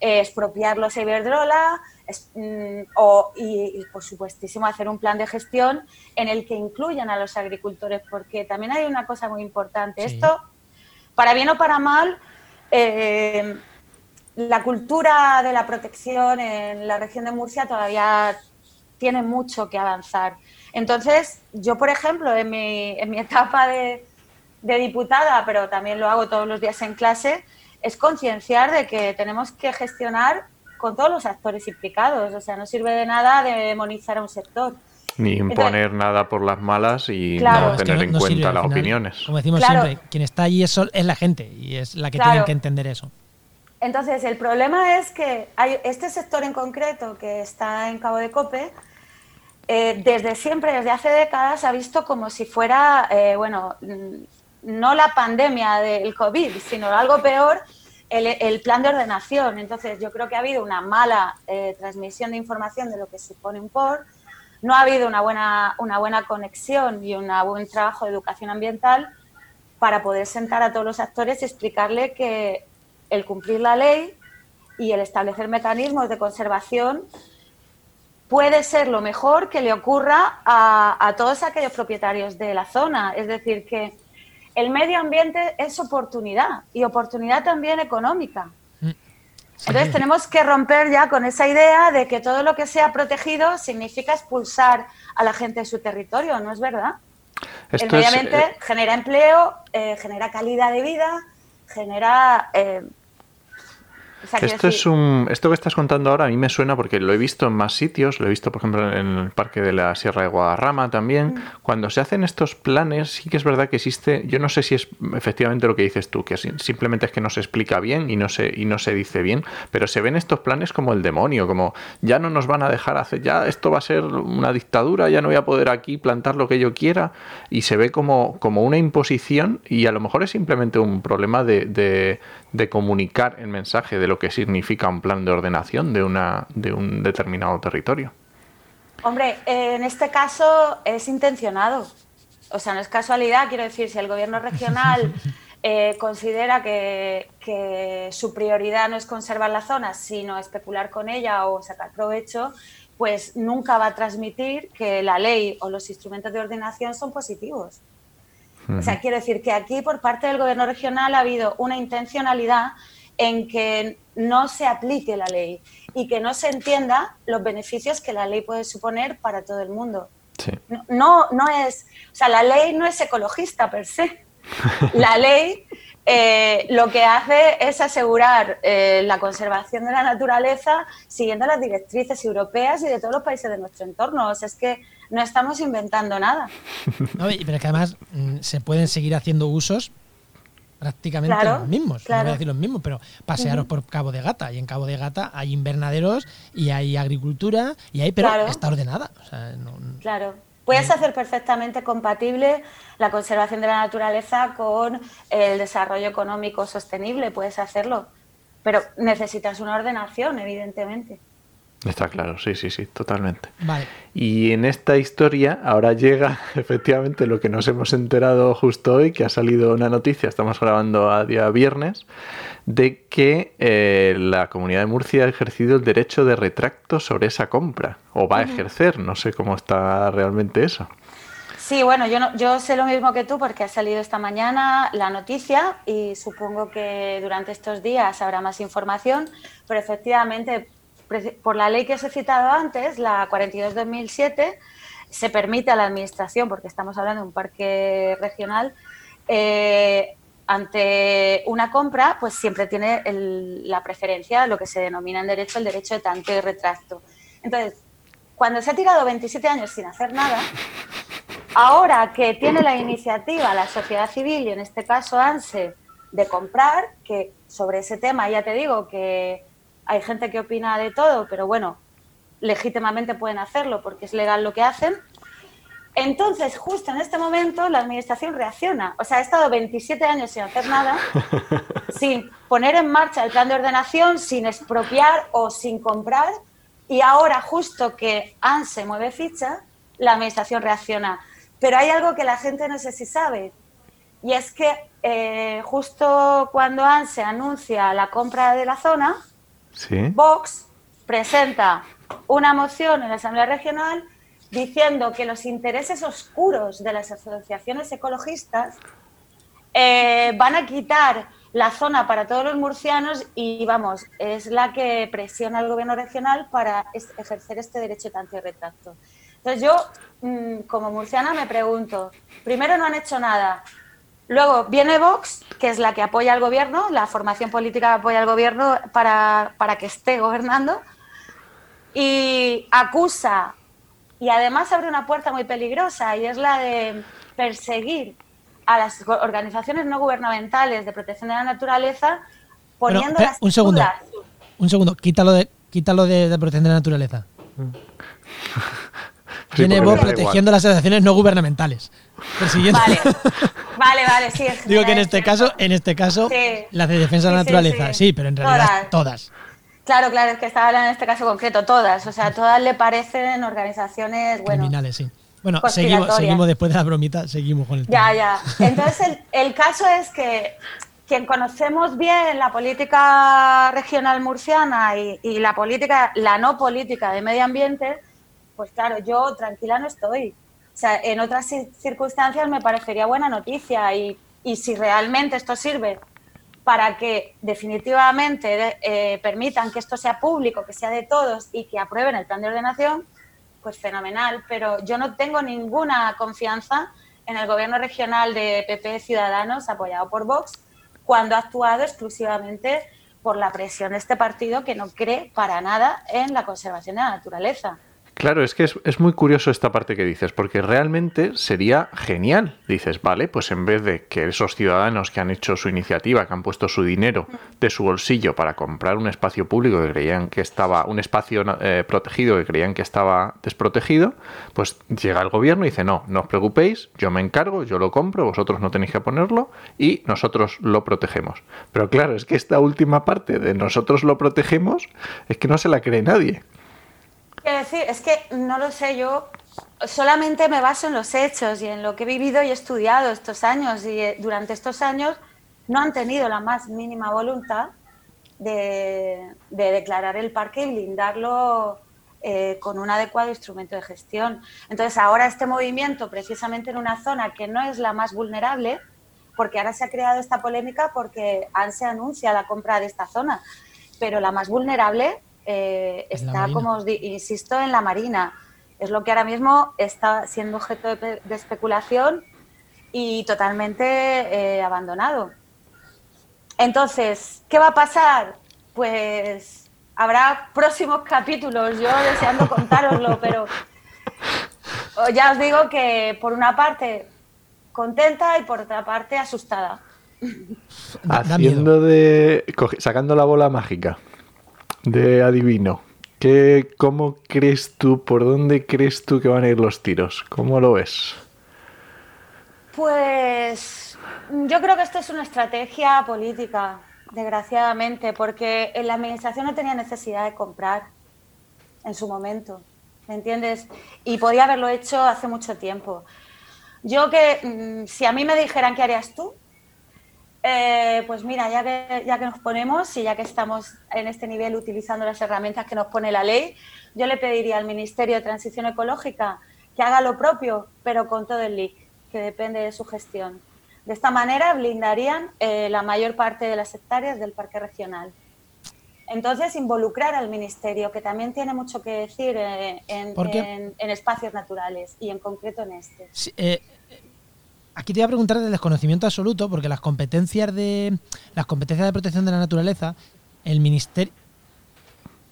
eh, expropiarlos a Iberdrola mm, o, y, por supuestísimo hacer un plan de gestión en el que incluyan a los agricultores, porque también hay una cosa muy importante. Esto, para bien o para mal, eh, la cultura de la protección en la región de Murcia todavía tiene mucho que avanzar. Entonces, yo, por ejemplo, en mi, en mi etapa de, diputada, pero también lo hago todos los días en clase, es concienciar de que tenemos que gestionar con todos los actores implicados. O sea, no sirve de nada demonizar a un sector. Ni imponer nada por las malas y no tener en cuenta las opiniones. Como decimos siempre, quien está allí es, es, la gente y es la que tiene que entender eso. Entonces, el problema es que hay este sector en concreto que está en Cabo de Cope, eh, desde siempre, desde hace décadas, ha visto como si fuera, eh, bueno, mm, no la pandemia del COVID, sino algo peor, el, plan de ordenación. Entonces, yo creo que ha habido una mala eh, transmisión de información de lo que supone un POR, no ha habido una buena, una buena conexión y un buen trabajo de educación ambiental para poder sentar a todos los actores y explicarle que el cumplir la ley y el establecer mecanismos de conservación puede ser lo mejor que le ocurra a, todos aquellos propietarios de la zona. Es decir, que el medio ambiente es oportunidad y oportunidad también económica. Mm. Entonces tenemos que romper ya con esa idea de que todo lo que sea protegido significa expulsar a la gente de su territorio, ¿no es verdad? el medio ambiente eh, genera empleo, eh, genera calidad de vida, genera... Eh, esto es un, esto que estás contando ahora a mí me suena porque lo he visto en más sitios, lo he visto por ejemplo en el parque de la Sierra de Guadarrama también. Mm. Cuando se hacen estos planes, sí que es verdad que existe, yo no sé si es efectivamente lo que dices tú, que simplemente es que no se explica bien y no se, y no se dice bien, pero se ven estos planes como el demonio, como ya no nos van a dejar hacer, ya esto va a ser una dictadura, ya no voy a poder aquí plantar lo que yo quiera, y se ve como, como una imposición y a lo mejor es simplemente un problema de, de, de comunicar el mensaje de lo que significa un plan de ordenación de, una, de un determinado territorio. Hombre, en este caso es intencionado. O sea, no es casualidad, quiero decir, si el gobierno regional eh, considera que, que, su prioridad no es conservar la zona, sino especular con ella o sacar provecho, pues nunca va a transmitir que la ley o los instrumentos de ordenación son positivos. O sea, quiero decir que aquí por parte del gobierno regional ha habido una intencionalidad en que no se aplique la ley y que no se entienda los beneficios que la ley puede suponer para todo el mundo. No, no, es, o sea, la ley no es ecologista per se. La ley eh, lo que hace es asegurar eh, la conservación de la naturaleza siguiendo las directrices europeas y de todos los países de nuestro entorno. O sea, es que no estamos inventando nada. pero es que además mm, se pueden seguir haciendo usos prácticamente los mismos, no voy a decir los mismos, pero pasearos por Cabo de Gata. Y en Cabo de Gata hay invernaderos y hay agricultura y hay, pero está ordenada. claro. Puedes hacer perfectamente compatible la conservación de la naturaleza con el desarrollo económico sostenible, puedes hacerlo, pero necesitas una ordenación, evidentemente. Está claro, sí, sí, sí, totalmente. Y en esta historia ahora llega efectivamente lo que nos hemos enterado justo hoy, que ha salido una noticia, estamos grabando a día viernes, de que eh, la Comunidad de Murcia ha ejercido el derecho de retracto sobre esa compra, o va a ejercer, no sé cómo está realmente eso. Sí, bueno, yo, yo sé lo mismo que tú porque ha salido esta mañana la noticia y supongo que durante estos días habrá más información, pero efectivamente por la ley que os he citado antes, la 42-2007, se permite a la Administración, porque estamos hablando de un parque regional, eh, ante una compra, pues siempre tiene la preferencia, lo que se denomina en derecho el derecho de tanto y retracto. Entonces, cuando se ha tirado 27 años sin hacer nada, ahora que tiene la iniciativa la sociedad civil, y en este caso ANSE, de comprar, que sobre ese tema ya te digo que hay gente que opina de todo, pero bueno, legítimamente pueden hacerlo porque es legal lo que hacen. Entonces, justo en este momento, la administración reacciona. O sea, ha estado 27 años sin hacer nada, sin poner en marcha el plan de ordenación, sin expropiar o sin comprar. Y ahora, justo que ANSE mueve ficha, la administración reacciona. Pero hay algo que la gente no sé si sabe. Y es que eh, justo cuando ANSE anuncia la compra de la zona, Vox presenta una moción en la Asamblea Regional diciendo que los intereses oscuros de las asociaciones ecologistas eh, van a quitar la zona para todos los murcianos y, vamos, es la que presiona al gobierno regional para ejercer este derecho de y retracto. Entonces yo, mm, como murciana, me pregunto, primero no han hecho nada, Luego viene Vox, que es la que apoya al gobierno, la formación política que apoya al gobierno para, que esté gobernando, y acusa, y además abre una puerta muy peligrosa, y es la de perseguir a las organizaciones no gubernamentales de protección de la naturaleza poniendo las un segundo, un segundo, quítalo de, quítalo de, de protección de la naturaleza. Viene Vox protegiendo las asociaciones no gubernamentales. Vale, vale, vale, sí. Digo que en este caso, en este caso, las de defensa de la naturaleza, sí, pero en realidad todas. Claro, claro, es que estaba hablando en este caso concreto, todas. O sea, todas le parecen organizaciones, bueno, criminales, sí. Bueno, seguimos, seguimos después de la bromita, seguimos con el tema. Ya, ya. Entonces, el, caso es que quien conocemos bien la política regional murciana y, y, la política, la no política de medio ambiente, pues claro, yo tranquila no estoy. O sea, en otras circunstancias me parecería buena noticia y, si realmente esto sirve para que definitivamente eh, permitan que esto sea público, que sea de todos y que aprueben el plan de ordenación, pues fenomenal. Pero yo no tengo ninguna confianza en el gobierno regional de PP Ciudadanos, apoyado por Vox, cuando ha actuado exclusivamente por la presión de este partido que no cree para nada en la conservación de la naturaleza. Claro, es que es, muy curioso esta parte que dices, porque realmente sería genial. Dices, vale, pues en vez de que esos ciudadanos que han hecho su iniciativa, que han puesto su dinero de su bolsillo para comprar un espacio público que creían que estaba, un espacio eh, protegido que creían que estaba desprotegido, pues llega el gobierno y dice, no, no os preocupéis, yo me encargo, yo lo compro, vosotros no tenéis que ponerlo y nosotros lo protegemos. Pero claro, es que esta última parte de nosotros lo protegemos es que no se la cree nadie decir, es que no lo sé, yo solamente me baso en los hechos y en lo que he vivido y estudiado estos años y eh, durante estos años no han tenido la más mínima voluntad de, declarar el parque y blindarlo eh, con un adecuado instrumento de gestión. Entonces ahora este movimiento, precisamente en una zona que no es la más vulnerable, porque ahora se ha creado esta polémica porque se anuncia la compra de esta zona, pero la más vulnerable eh, está, como os insisto, en la marina. Es lo que ahora mismo está siendo objeto de, especulación y totalmente eh, abandonado. Entonces, ¿qué va a pasar? Pues habrá próximos capítulos, yo deseando contároslo, pero ya os digo que por una parte contenta y por otra parte asustada. Haciendo de. sacando la bola mágica de adivino. ¿Qué, ¿Cómo crees tú, por dónde crees tú que van a ir los tiros? ¿Cómo lo ves? Pues yo creo que esto es una estrategia política, desgraciadamente, porque la administración no tenía necesidad de comprar en su momento, ¿me entiendes? Y podía haberlo hecho hace mucho tiempo. Yo que, mm, si a mí me dijeran qué harías tú, eh, pues mira, ya que, ya que nos ponemos y ya que estamos en este nivel utilizando las herramientas que nos pone la ley, yo le pediría al Ministerio de Transición Ecológica que haga lo propio, pero con todo el LIC, que depende de su gestión. De esta manera blindarían eh, la mayor parte de las hectáreas del parque regional. Entonces, involucrar al Ministerio, que también tiene mucho que decir eh, en, espacios naturales y en concreto en este. Aquí te voy a preguntar de desconocimiento absoluto, porque las competencias de las competencias de protección de la naturaleza, el ministerio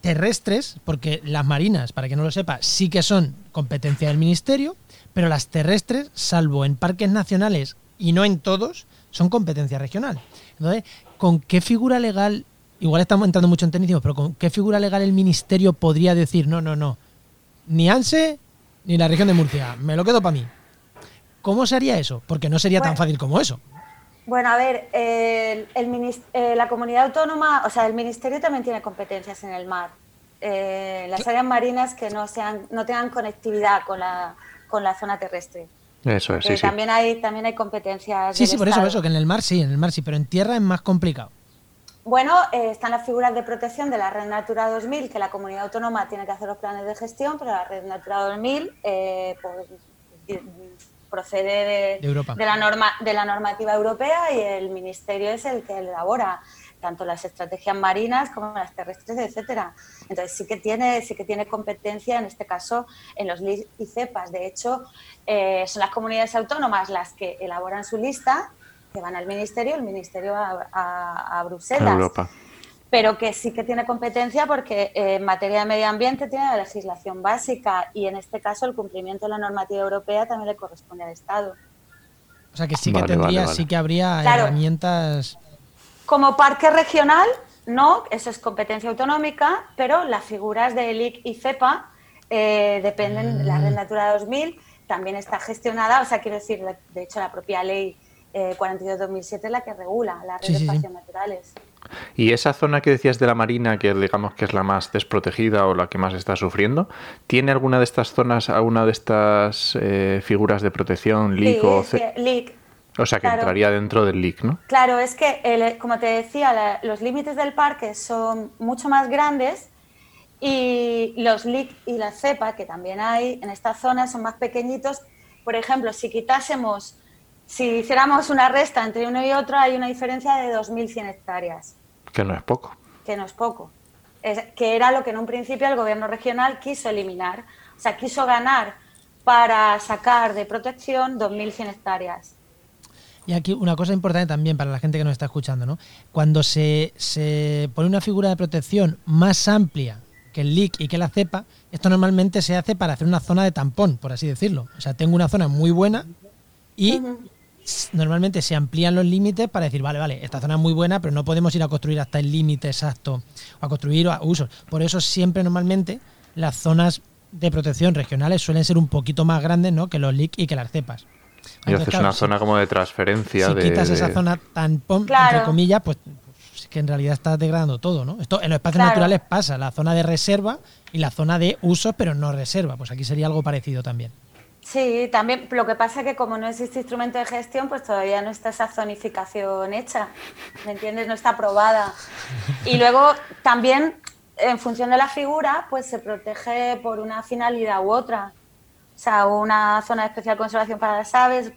terrestres, porque las marinas, para que no lo sepa, sí que son competencia del ministerio, pero las terrestres, salvo en parques nacionales y no en todos, son competencia regional. Entonces, ¿con qué figura legal, igual estamos entrando mucho en tecnicismo, pero con qué figura legal el ministerio podría decir, no, no, no, ni ANSE ni la región de Murcia, me lo quedo para mí? ¿Cómo se haría eso? Porque no sería tan fácil como eso. Bueno, a ver, el, eh, la comunidad autónoma, o sea, el ministerio también tiene competencias en el mar. Eh, las áreas marinas que no sean, no tengan conectividad con la, con la zona terrestre. Eso es, sí, También hay, también hay competencias. Sí, sí, por eso, eso, que en el mar sí, en el mar sí, pero en tierra es más complicado. Bueno, eh, están las figuras de protección de la Red Natura 2000, que la comunidad autónoma tiene que hacer los planes de gestión, pero la Red Natura 2000, pues, procede de, la norma, de la normativa europea y el Ministerio es el que elabora tanto las estrategias marinas como las terrestres, etcétera. Entonces sí que tiene, sí que tiene competencia en este caso en los LIS y CEPAS. De hecho, eh, son las comunidades autónomas las que elaboran su lista, que van al Ministerio, el Ministerio a, a, a Bruselas. Europa pero que sí que tiene competencia porque eh, en materia de medio ambiente tiene la legislación básica y en este caso el cumplimiento de la normativa europea también le corresponde al Estado. O sea que sí que tendría, sí que habría herramientas. Como parque regional, no, eso es competencia autonómica, pero las figuras de ELIC y CEPA eh, dependen, de la Red mm. Natura 2000 también está gestionada, o sea, quiero decir, de hecho la propia ley eh, 42-2007 es la que regula las redes de espacios naturales. Y esa zona que decías de la Marina, que digamos que es la más desprotegida o la que más está sufriendo, ¿tiene alguna de estas zonas, alguna de estas eh, figuras de protección, LIC o LIC. O sea, que entraría dentro del LIC, ¿no? Claro, es que, como te decía, los límites del parque son mucho más grandes y los LIC y la CEPA, que también hay en esta zona, son más pequeñitos. Por ejemplo, si quitásemos si hiciéramos una resta entre uno y otro, hay una diferencia de 2.100 hectáreas. Que no es poco. Que no es poco. que era lo que en un principio el gobierno regional quiso eliminar. O sea, quiso ganar para sacar de protección 2.100 hectáreas. Y aquí una cosa importante también para la gente que nos está escuchando, ¿no? Cuando se, se pone una figura de protección más amplia que el leak y que la cepa, esto normalmente se hace para hacer una zona de tampón, por así decirlo. O sea, tengo una zona muy buena y normalmente se amplían los límites para decir, vale, vale, esta zona es muy buena, pero no podemos ir a construir hasta el límite exacto o a construir usos. Por eso siempre normalmente las zonas de protección regionales suelen ser un poquito más grandes ¿no? que los LIC y que las cepas. Y haces una zona como de transferencia. Si de, quitas esa zona tan entre comillas, pues, pues que en realidad estás degradando todo, ¿no? Esto en los espacios naturales pasa, la zona de reserva y la zona de uso, pero no reserva. Pues aquí sería algo parecido también. Sí, también lo que pasa es que como no existe instrumento de gestión, pues todavía no está esa zonificación hecha, ¿me entiendes? No está aprobada. Y luego también, en función de la figura, pues se protege por una finalidad u otra. O sea, una zona de especial conservación para las aves,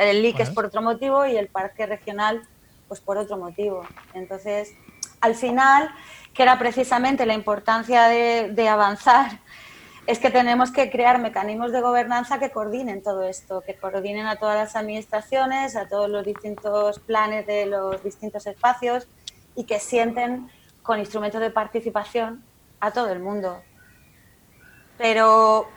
el LIC es por otro motivo y el parque regional, pues por otro motivo. Entonces, al final, que era precisamente la importancia de, de avanzar es que tenemos que crear mecanismos de gobernanza que coordinen todo esto, que coordinen a todas las administraciones, a todos los distintos planes de los distintos espacios y que sienten con instrumentos de participación a todo el mundo. Pero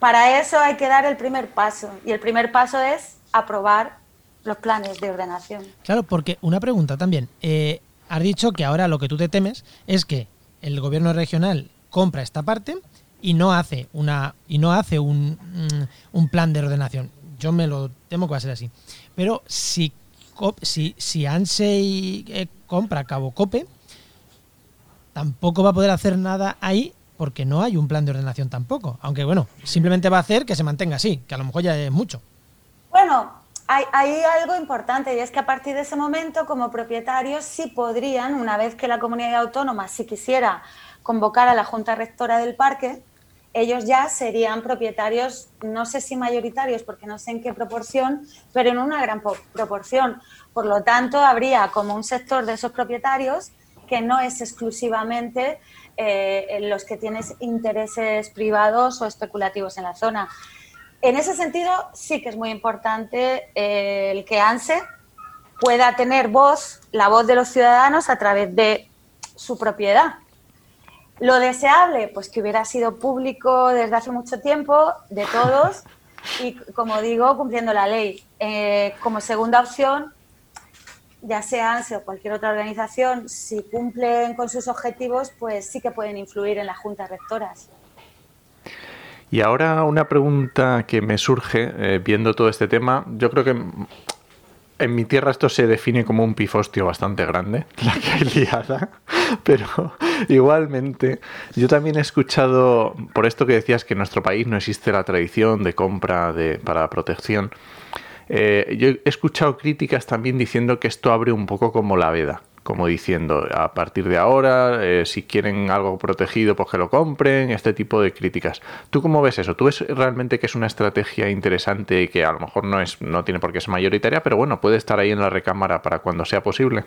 para eso hay que dar el primer paso y el primer paso es aprobar los planes de ordenación. Claro, porque una pregunta también. Eh, has dicho que ahora lo que tú te temes es que el gobierno regional compra esta parte y no hace una y no hace un, mm, un plan de ordenación. Yo me lo temo que va a ser así. Pero si si, si ANSEI eh, compra Cabo Cope, tampoco va a poder hacer nada ahí porque no hay un plan de ordenación tampoco. Aunque bueno, simplemente va a hacer que se mantenga así, que a lo mejor ya es mucho. Bueno, hay, hay, algo importante y es que a partir de ese momento, como propietarios, sí podrían, una vez que la comunidad autónoma, si quisiera convocar a la Junta Rectora del Parque, ellos ya serían propietarios, no sé si mayoritarios, porque no sé en qué proporción, pero en una gran proporción. Por lo tanto, habría como un sector de esos propietarios que no es exclusivamente eh, los que tienen intereses privados o especulativos en la zona. En ese sentido, sí que es muy importante eh, el que ANSE pueda tener voz, la voz de los ciudadanos a través de su propiedad. Lo deseable, pues que hubiera sido público desde hace mucho tiempo, de todos, y como digo, cumpliendo la ley. Eh, como segunda opción, ya sea ANSE o cualquier otra organización, si cumplen con sus objetivos, pues sí que pueden influir en las juntas rectoras. Y ahora una pregunta que me surge eh, viendo todo este tema. Yo creo que en mi tierra esto se define como un pifostio bastante grande, la que hay liada, pero igualmente yo también he escuchado, por esto que decías que en nuestro país no existe la tradición de compra de, para protección, eh, yo he escuchado críticas también diciendo que esto abre un poco como la veda, como diciendo, a partir de ahora, eh, si quieren algo protegido, pues que lo compren, este tipo de críticas. ¿Tú cómo ves eso? ¿Tú ves realmente que es una estrategia interesante y que a lo mejor no, es, no tiene por qué ser mayoritaria, pero bueno, puede estar ahí en la recámara para cuando sea posible?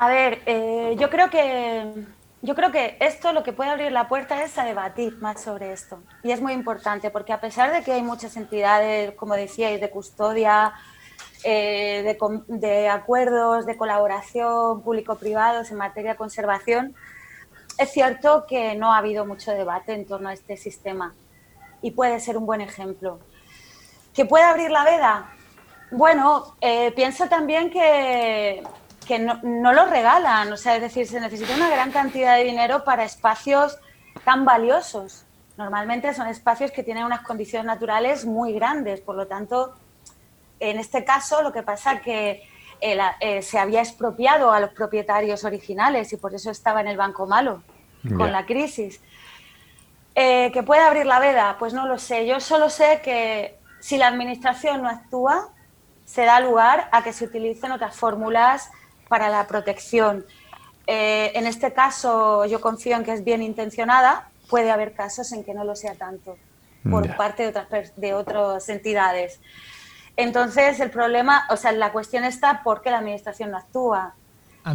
A ver, eh, yo creo que yo creo que esto lo que puede abrir la puerta es a debatir más sobre esto. Y es muy importante porque a pesar de que hay muchas entidades, como decíais, de custodia, eh, de, acuerdos de colaboración público-privados en materia de conservación, es cierto que no ha habido mucho debate en torno a este sistema y puede ser un buen ejemplo. ¿Que puede abrir la veda? Bueno, eh, pienso también que, que no, no, lo regalan, o sea, es decir, se necesita una gran cantidad de dinero para espacios tan valiosos. Normalmente son espacios que tienen unas condiciones naturales muy grandes, por lo tanto, en este caso, lo que pasa es que eh, eh, se había expropiado a los propietarios originales y por eso estaba en el banco malo con la crisis. Eh, ¿Que puede abrir la veda? Pues no lo sé. Yo solo sé que si la administración no actúa, se da lugar a que se utilicen otras fórmulas para la protección. en este caso, yo confío en que es bien intencionada. Puede haber casos en que no lo sea tanto por parte de otras, de otras entidades. Entonces, el problema, o sea, la cuestión está por qué la Administración no actúa.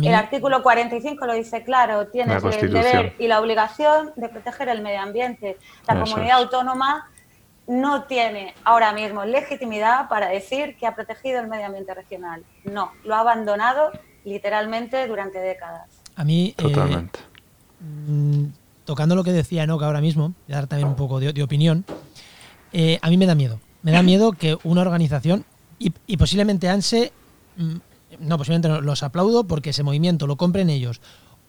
El artículo 45 lo dice claro, tiene el deber y la obligación de proteger el medio ambiente. La comunidad autónoma no tiene ahora mismo legitimidad para decir que ha protegido el medio ambiente regional. No, lo ha abandonado literalmente durante décadas. A mí, eh, Totalmente. Mm, tocando lo que decía Enoch ahora mismo, y dar también un poco de, opinión, eh, a mí me da miedo. Me da miedo que una organización, y, posiblemente ANSE, mm, no, posiblemente no, los aplaudo porque ese movimiento lo compren ellos,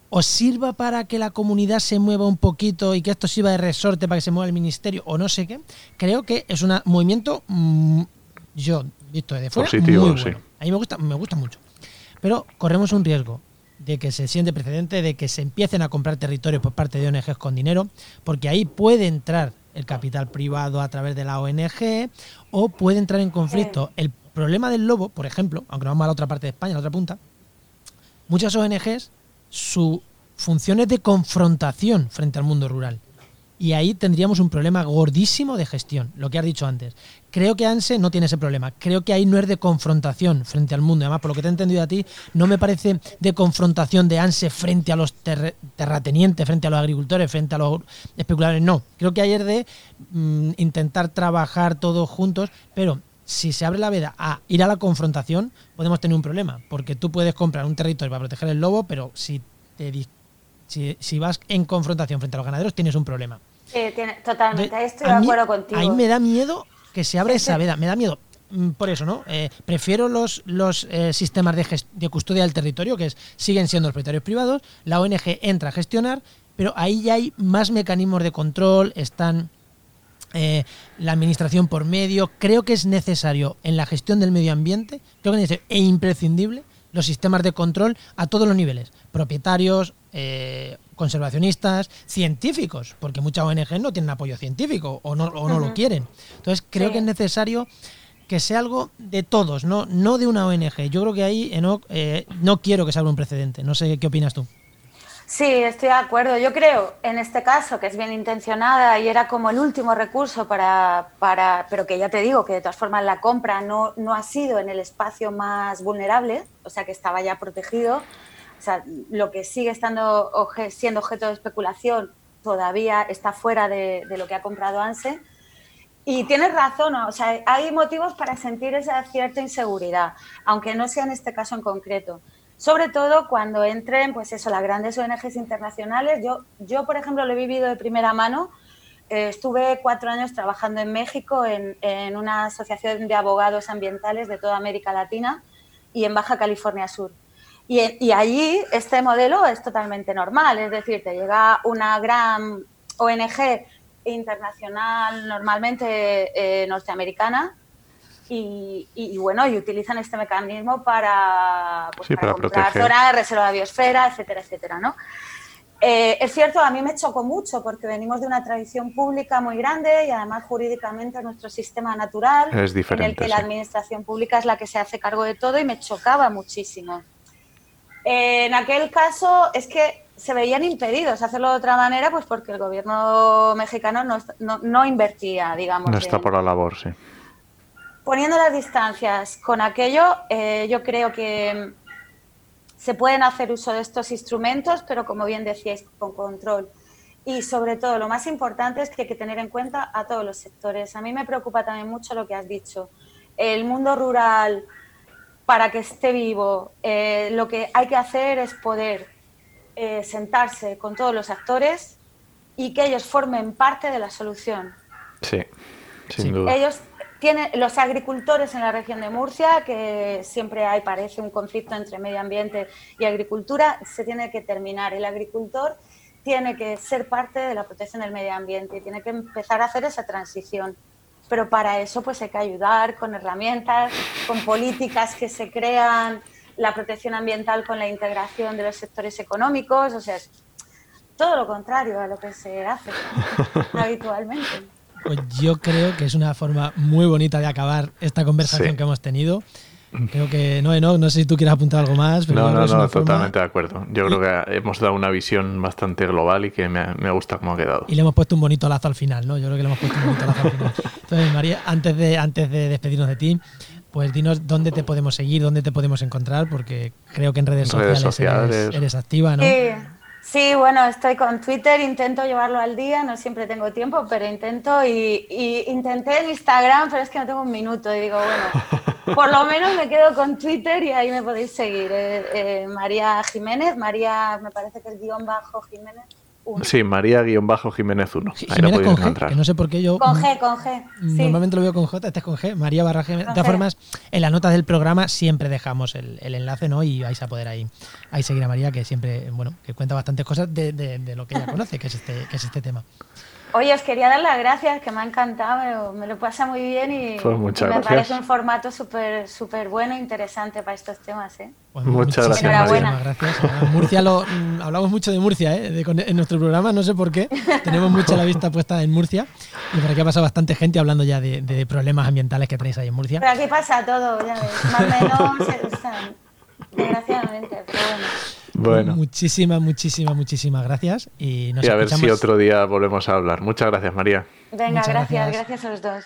os sirva para que la comunidad se mueva un poquito y que esto sirva de resorte para que se mueva el ministerio o no sé qué, creo que es un movimiento, mm, yo, visto de fuera, muy bueno. A mí me gusta, me gusta mucho. Pero corremos un riesgo de que se siente precedente de que se empiecen a comprar territorios por parte de ONGs con dinero, porque ahí puede entrar el capital privado a través de la ONG o puede entrar en conflicto. El problema del lobo, por ejemplo, aunque no vamos a la otra parte de España, a la otra punta, muchas ONGs, su función es de confrontación frente al mundo rural. Y ahí tendríamos un problema gordísimo de gestión, lo que has dicho antes. Creo que ANSE no tiene ese problema. Creo que ahí no es de confrontación frente al mundo. Además, por lo que te he entendido a ti, no me parece de confrontación de ANSE frente a los terratenientes, frente a los agricultores, frente a los especuladores. No, creo que es de mm, intentar trabajar todos juntos, pero si se abre la veda a ir a la confrontación, podemos tener un problema, porque tú puedes comprar un territorio para proteger el lobo, pero si te si, vas en confrontación frente a los ganaderos, tienes un problema. Sí, totalmente, estoy de acuerdo contigo. Ahí me da miedo que se abra esa veda, me da miedo. Mm, por eso, ¿no? Eh, prefiero los, los eh, sistemas de, de, custodia del territorio, que es, siguen siendo los propietarios privados, la ONG entra a gestionar, pero ahí ya hay más mecanismos de control, están eh, la administración por medio. Creo que es necesario en la gestión del medio ambiente, creo que es e imprescindible los sistemas de control a todos los niveles, propietarios, eh, conservacionistas, científicos, porque muchas ONG no tienen apoyo científico o no, o no lo quieren. Entonces creo que es necesario que sea algo de todos, no, no de una ONG. Yo creo que ahí eh, no quiero que salga un precedente. No sé qué opinas tú. Sí, estoy de acuerdo. Yo creo, en este caso, que es bien intencionada y era como el último recurso para, para pero que ya te digo que de todas formas la compra no, no ha sido en el espacio más vulnerable, o sea que estaba ya protegido. O sea, lo que sigue estando siendo objeto de especulación todavía está fuera de, lo que ha comprado ANSE. Y tienes razón, o sea, hay motivos para sentir esa cierta inseguridad, aunque no sea en este caso en concreto sobre todo cuando entren, pues eso, las grandes ONGs internacionales. Yo, yo por ejemplo, lo he vivido de primera mano. Eh, estuve cuatro años trabajando en México en, una asociación de abogados ambientales de toda América Latina y en Baja California Sur. Y, y, allí este modelo es totalmente normal, es decir, te llega una gran ONG internacional, normalmente eh, norteamericana, y, bueno, y utilizan este mecanismo para, pues, para, comprar zona de reserva de biosfera, etcétera, etcétera, ¿no? Eh, es cierto, a mí me chocó mucho porque venimos de una tradición pública muy grande y además jurídicamente nuestro sistema natural, es diferente, en el que la administración pública es la que se hace cargo de todo y me chocaba muchísimo. En aquel caso es que se veían impedidos hacerlo de otra manera, pues porque el gobierno mexicano no, no, no invertía, digamos. No está por la labor, sí poniendo las distancias con aquello, eh, yo creo que se pueden hacer uso de estos instrumentos, pero como bien decíais, con control. Y sobre todo, lo más importante es que hay que tener en cuenta a todos los sectores. A mí me preocupa también mucho lo que has dicho. El mundo rural, para que esté vivo, eh, lo que hay que hacer es poder eh, sentarse con todos los actores y que ellos formen parte de la solución. Sí, sin duda. Ellos tiene, los agricultores en la región de Murcia, que siempre hay, parece, un conflicto entre medio ambiente y agricultura, se tiene que terminar. El agricultor tiene que ser parte de la protección del medio ambiente y tiene que empezar a hacer esa transición. Pero para eso pues hay que ayudar con herramientas, con políticas que se crean, la protección ambiental con la integración de los sectores económicos, o sea, es todo lo contrario a lo que se hace habitualmente. Pues yo creo que es una forma muy bonita de acabar esta conversación que hemos tenido. Creo que no, no, no sé si tú quieres apuntar algo más. no, no, no, totalmente de acuerdo. Yo creo que hemos dado una visión bastante global y que me, me, gusta cómo ha quedado. Y le hemos puesto un bonito lazo al final, ¿no? Yo creo que le hemos puesto un bonito lazo al final. Entonces, María, antes de, antes de despedirnos de ti, pues dinos dónde te podemos seguir, dónde te podemos encontrar, porque creo que en redes, sociales, Eres, activa, ¿no? Sí, bueno, estoy con Twitter, intento llevarlo al día, no siempre tengo tiempo, pero intento y, intenté en Instagram, pero es que no tengo un minuto y digo, bueno, por lo menos me quedo con Twitter y ahí me podéis seguir. Eh, eh, María Jiménez, María, me parece que es guion bajo Jiménez. Sí, María-Jiménez 1. Jiménez con G, que no sé por qué yo. Con G, con G. Normalmente lo veo con J, este es con G, María barra G. De todas formas, en las notas del programa siempre dejamos el, enlace, ¿no? Y vais a poder ahí, ahí seguir a María, que siempre, bueno, que cuenta bastantes cosas de, de lo que ella conoce, que es este, que es este tema. Oye, os quería dar las gracias, que me ha encantado, me lo, pasa muy bien y, pues me parece un formato súper súper bueno e interesante para estos temas. ¿eh? Pues muchas gracias. Enhorabuena. gracias. Murcia lo, mm, hablamos mucho de Murcia ¿eh? en nuestro programa, no sé por qué. Tenemos mucha la vista puesta en Murcia y por aquí ha pasado bastante gente hablando ya de, problemas ambientales que tenéis ahí en Murcia. Pero aquí pasa todo, ya ves, más o menos, desgraciadamente, pero bueno. Bueno. Muchísimas, muchísimas, muchísimas gracias. Y, nos a ver si otro día volvemos a hablar. Muchas gracias, María. Venga, gracias, gracias, a los dos.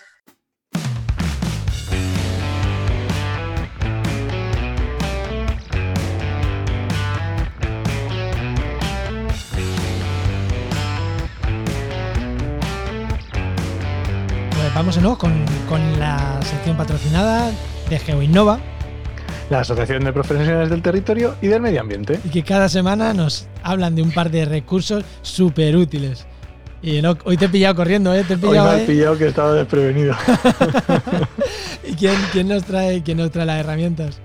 Pues vamos ¿no? con, con la sección patrocinada de GeoInnova la Asociación de Profesionales del Territorio y del Medio Ambiente. Y que cada semana nos hablan de un par de recursos súper útiles. Y hoy te he pillado corriendo, ¿eh? Te he pillado, hoy me has pillado que estaba desprevenido. ¿Y quién, quién, nos trae, quién nos trae las herramientas?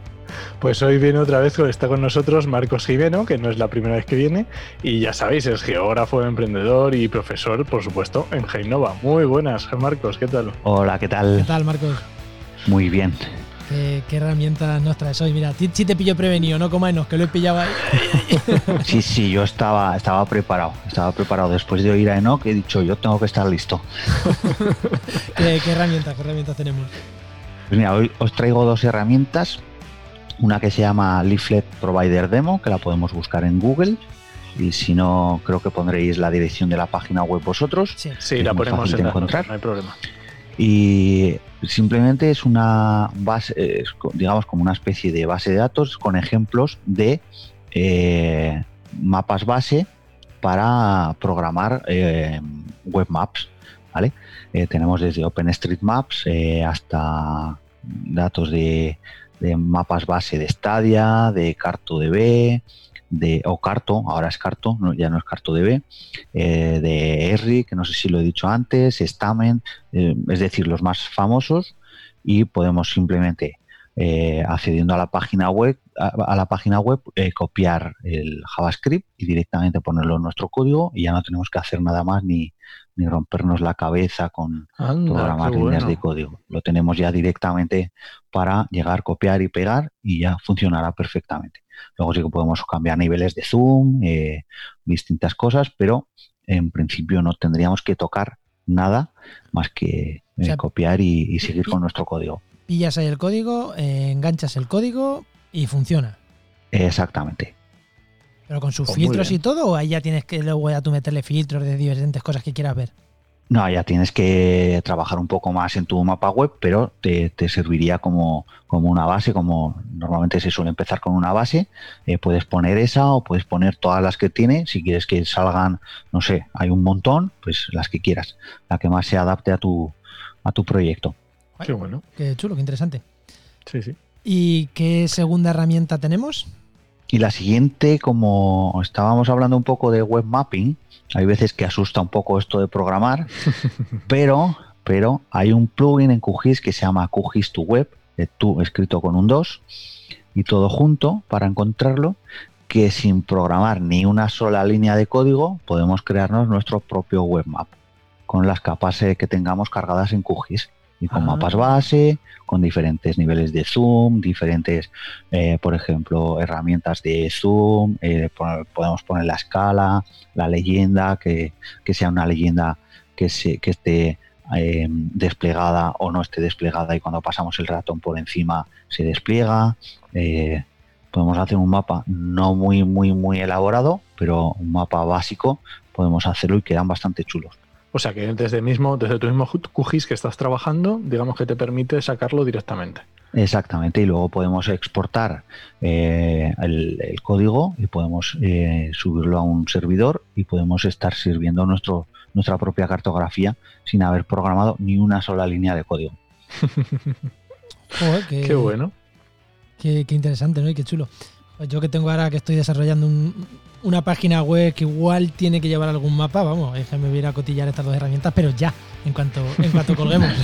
Pues hoy viene otra vez, está con nosotros Marcos Jimeno, que no es la primera vez que viene, y ya sabéis, es geógrafo, emprendedor y profesor, por supuesto, en Geinova. Muy buenas, Marcos, ¿qué tal? Hola, ¿qué tal? ¿Qué tal, Marcos? Muy bien. ¿Qué, herramientas nos traes hoy? Mira, si te pillo prevenido, no como que lo he pillado ahí. Sí, sí, yo estaba, estaba preparado. Estaba preparado. Después de oír a Enoch, he dicho, yo tengo que estar listo. ¿Qué, herramientas, qué herramientas tenemos? Pues mira, hoy os traigo dos herramientas. Una que se llama Leaflet Provider Demo, que la podemos buscar en Google. Y si no, creo que pondréis la dirección de la página web vosotros. Sí, la ponemos en encontrar. no hay problema. Y simplemente es una base, digamos, como una especie de base de datos con ejemplos de eh, mapas base para programar eh, web maps. ¿vale? Eh, tenemos desde OpenStreetMaps hasta datos de, de, mapas base de Stadia, de CartoDB, de, o Carto, ahora es Carto, ya no es CartoDB, eh, de Erri, que no sé si lo he dicho antes, Stamen, eh, es decir, los más famosos, y podemos simplemente eh, accediendo a la página web, a, la página web copiar el JavaScript y directamente ponerlo en nuestro código y ya no tenemos que hacer nada más ni, ni rompernos la cabeza con programar líneas de código. Lo tenemos ya directamente para llegar, copiar y pegar y ya funcionará perfectamente. Luego sí que podemos cambiar niveles de zoom, eh, distintas cosas, pero en principio no tendríamos que tocar nada más que eh, copiar y, seguir con nuestro código. Pillas ahí el código, eh, enganchas el código y funciona. Exactamente. ¿Pero con sus pues filtros y todo? ¿O ahí ya tienes que luego ya tú meterle filtros de diferentes cosas que quieras ver? No, ya tienes que trabajar un poco más en tu mapa web, pero te, serviría como, como, una base, como normalmente se suele empezar con una base. Eh, puedes poner esa o puedes poner todas las que tiene. Si quieres que salgan, no sé, hay un montón, pues las que quieras, la que más se adapte a tu, a tu proyecto. Qué bueno. Qué chulo, qué interesante. Sí, sí. ¿Y qué segunda herramienta tenemos? Y la siguiente, como estábamos hablando un poco de web mapping, hay veces que asusta un poco esto de programar, pero, pero hay un plugin en QGIS que se llama QGIS to Web, tú escrito con un 2 y todo junto para encontrarlo, que sin programar ni una sola línea de código podemos crearnos nuestro propio webmap con las capas eh, que tengamos cargadas en QGIS y con ah. mapas base, con diferentes niveles de zoom, diferentes, eh, por ejemplo, herramientas de zoom, eh, podemos poner la escala, la leyenda, que, sea una leyenda que, se, que esté em, desplegada o no esté desplegada y cuando pasamos el ratón por encima se despliega. Eh, podemos hacer un mapa no muy, muy, muy elaborado, pero un mapa básico podemos hacerlo y quedan bastante chulos. O sea que desde mismo, desde tu mismo QGIS que estás trabajando, digamos que te permite sacarlo directamente. Exactamente, y luego podemos exportar eh, el, el código y podemos eh, subirlo a un servidor y podemos estar sirviendo nuestro, nuestra propia cartografía sin haber programado ni una sola línea de código. Joder, qué, Qué bueno. Qué, qué interesante, ¿no? Y qué chulo. Pues yo que tengo ahora que estoy desarrollando un- una página web que igual tiene que llevar algún mapa, vamos, es que me voy a ir a cotillar estas dos herramientas, pero ya, en cuanto, en cuanto colguemos.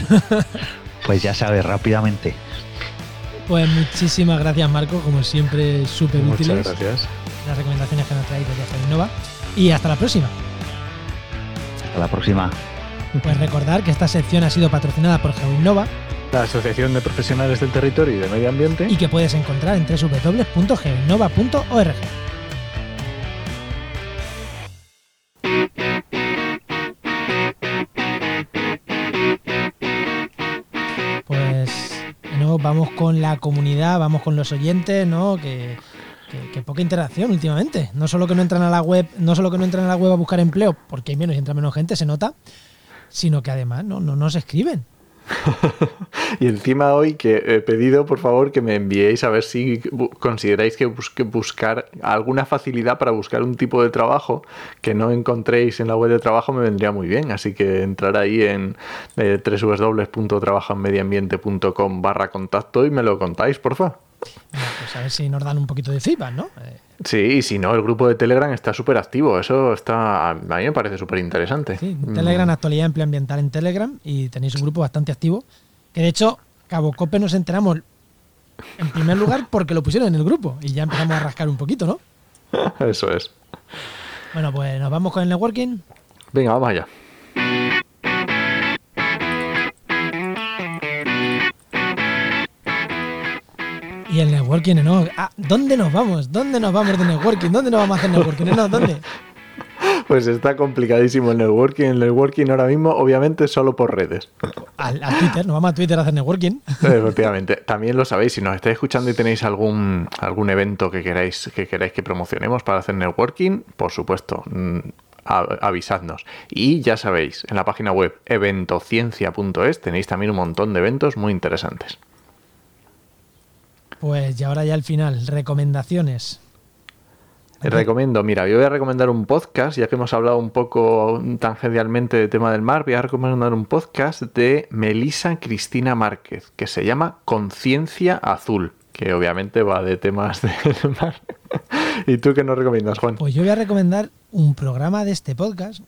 Pues ya sabes, rápidamente. pues muchísimas gracias, Marco, como siempre, súper Muchas útiles gracias. las recomendaciones que nos traéis desde Geoinnova. Y hasta la próxima. Hasta la próxima. Pues recordar que esta sección ha sido patrocinada por Geoinnova La Asociación de Profesionales del Territorio y de Medio Ambiente. y que puedes encontrar en www.geoinnova.org. con la comunidad, vamos con los oyentes, ¿no? Que, que- poca interacción últimamente. No solo que no entran a la web, no solo que no entran a la web a buscar empleo, porque hay menos y entra menos gente, se nota, sino que además no, no nos escriben. Y encima hoy que he pedido, por favor, que me enviéis a ver si consideráis que buscar alguna facilidad para buscar un tipo de trabajo que no encontréis en la web de trabajo me vendría muy bien. Así que entrar ahí en eh, www.trabajanmedioambiente.com barra contacto y me lo contáis, porfa. Bueno, pues a ver si nos dan un poquito de feedback, ¿no? Eh, Sí, y si no, el grupo de Telegram está súper activo. Eso está, a mí me parece súper interesante. Sí, Telegram, actualidad empleo ambiental en Telegram y tenéis un grupo bastante activo. Que de hecho, Cabo Cope nos enteramos en primer lugar porque lo pusieron en el grupo y ya empezamos a rascar un poquito, ¿no? Eso es. Bueno, pues nos vamos con el networking. Venga, vamos allá. Y el networking, ¿no? Ah, ¿Dónde nos vamos? ¿Dónde nos vamos de networking? ¿Dónde nos vamos a hacer networking? No, ¿dónde? Pues está complicadísimo el networking. El networking ahora mismo, obviamente, solo por redes. A Twitter, nos vamos a Twitter a hacer networking. Efectivamente. También lo sabéis, si nos estáis escuchando y tenéis algún, algún evento que queráis, que queráis que promocionemos para hacer networking, por supuesto, mm, avisadnos. Y ya sabéis, en la página web eventociencia.es tenéis también un montón de eventos muy interesantes. Pues y ahora ya al final, recomendaciones. Te recomiendo, mira, yo voy a recomendar un podcast, ya que hemos hablado un poco tangencialmente del tema del mar, voy a recomendar un podcast de Melisa Cristina Márquez, que se llama Conciencia Azul, que obviamente va de temas del mar. ¿Y tú qué nos recomiendas, Juan? Pues yo voy a recomendar un programa de este podcast,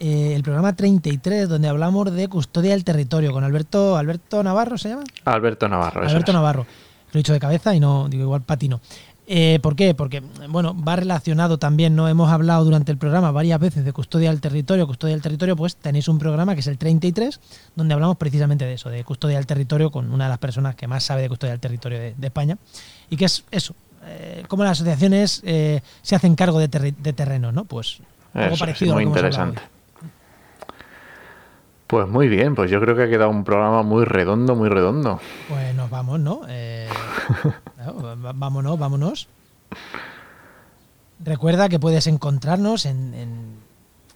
eh, el programa 33, donde hablamos de custodia del territorio, con Alberto, Alberto Navarro, ¿se llama? Alberto Navarro. Alberto es. Navarro. Lo he dicho de cabeza y no, digo igual patino. Eh, ¿Por qué? Porque, bueno, va relacionado también, ¿no? Hemos hablado durante el programa varias veces de custodia del territorio. Custodia del territorio, pues tenéis un programa que es el 33, donde hablamos precisamente de eso, de custodia del territorio, con una de las personas que más sabe de custodia del territorio de, de España. Y que es eso, eh, cómo las asociaciones eh, se hacen cargo de, terri- de terrenos, ¿no? Pues algo Eso es, parecido a muy lo que hemos interesante. Pues muy bien, pues yo creo que ha quedado un programa muy redondo, muy redondo. Pues nos vamos, ¿no? Eh, vámonos, vámonos. Recuerda que puedes encontrarnos en, en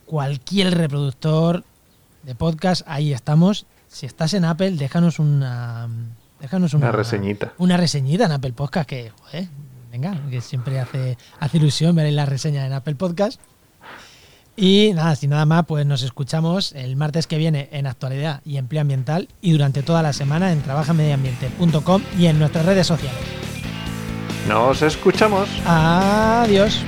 cualquier reproductor de podcast. Ahí estamos. Si estás en Apple, déjanos una. Déjanos una, Una reseñita. Una reseñita en Apple Podcast, que, joder, venga, que siempre hace, hace ilusión ver la reseña en Apple Podcast. Y nada, sin nada más, pues nos escuchamos el martes que viene en Actualidad y Empleo Ambiental y durante toda la semana en trabajamediambiente.com y en nuestras redes sociales. Nos escuchamos. Adiós.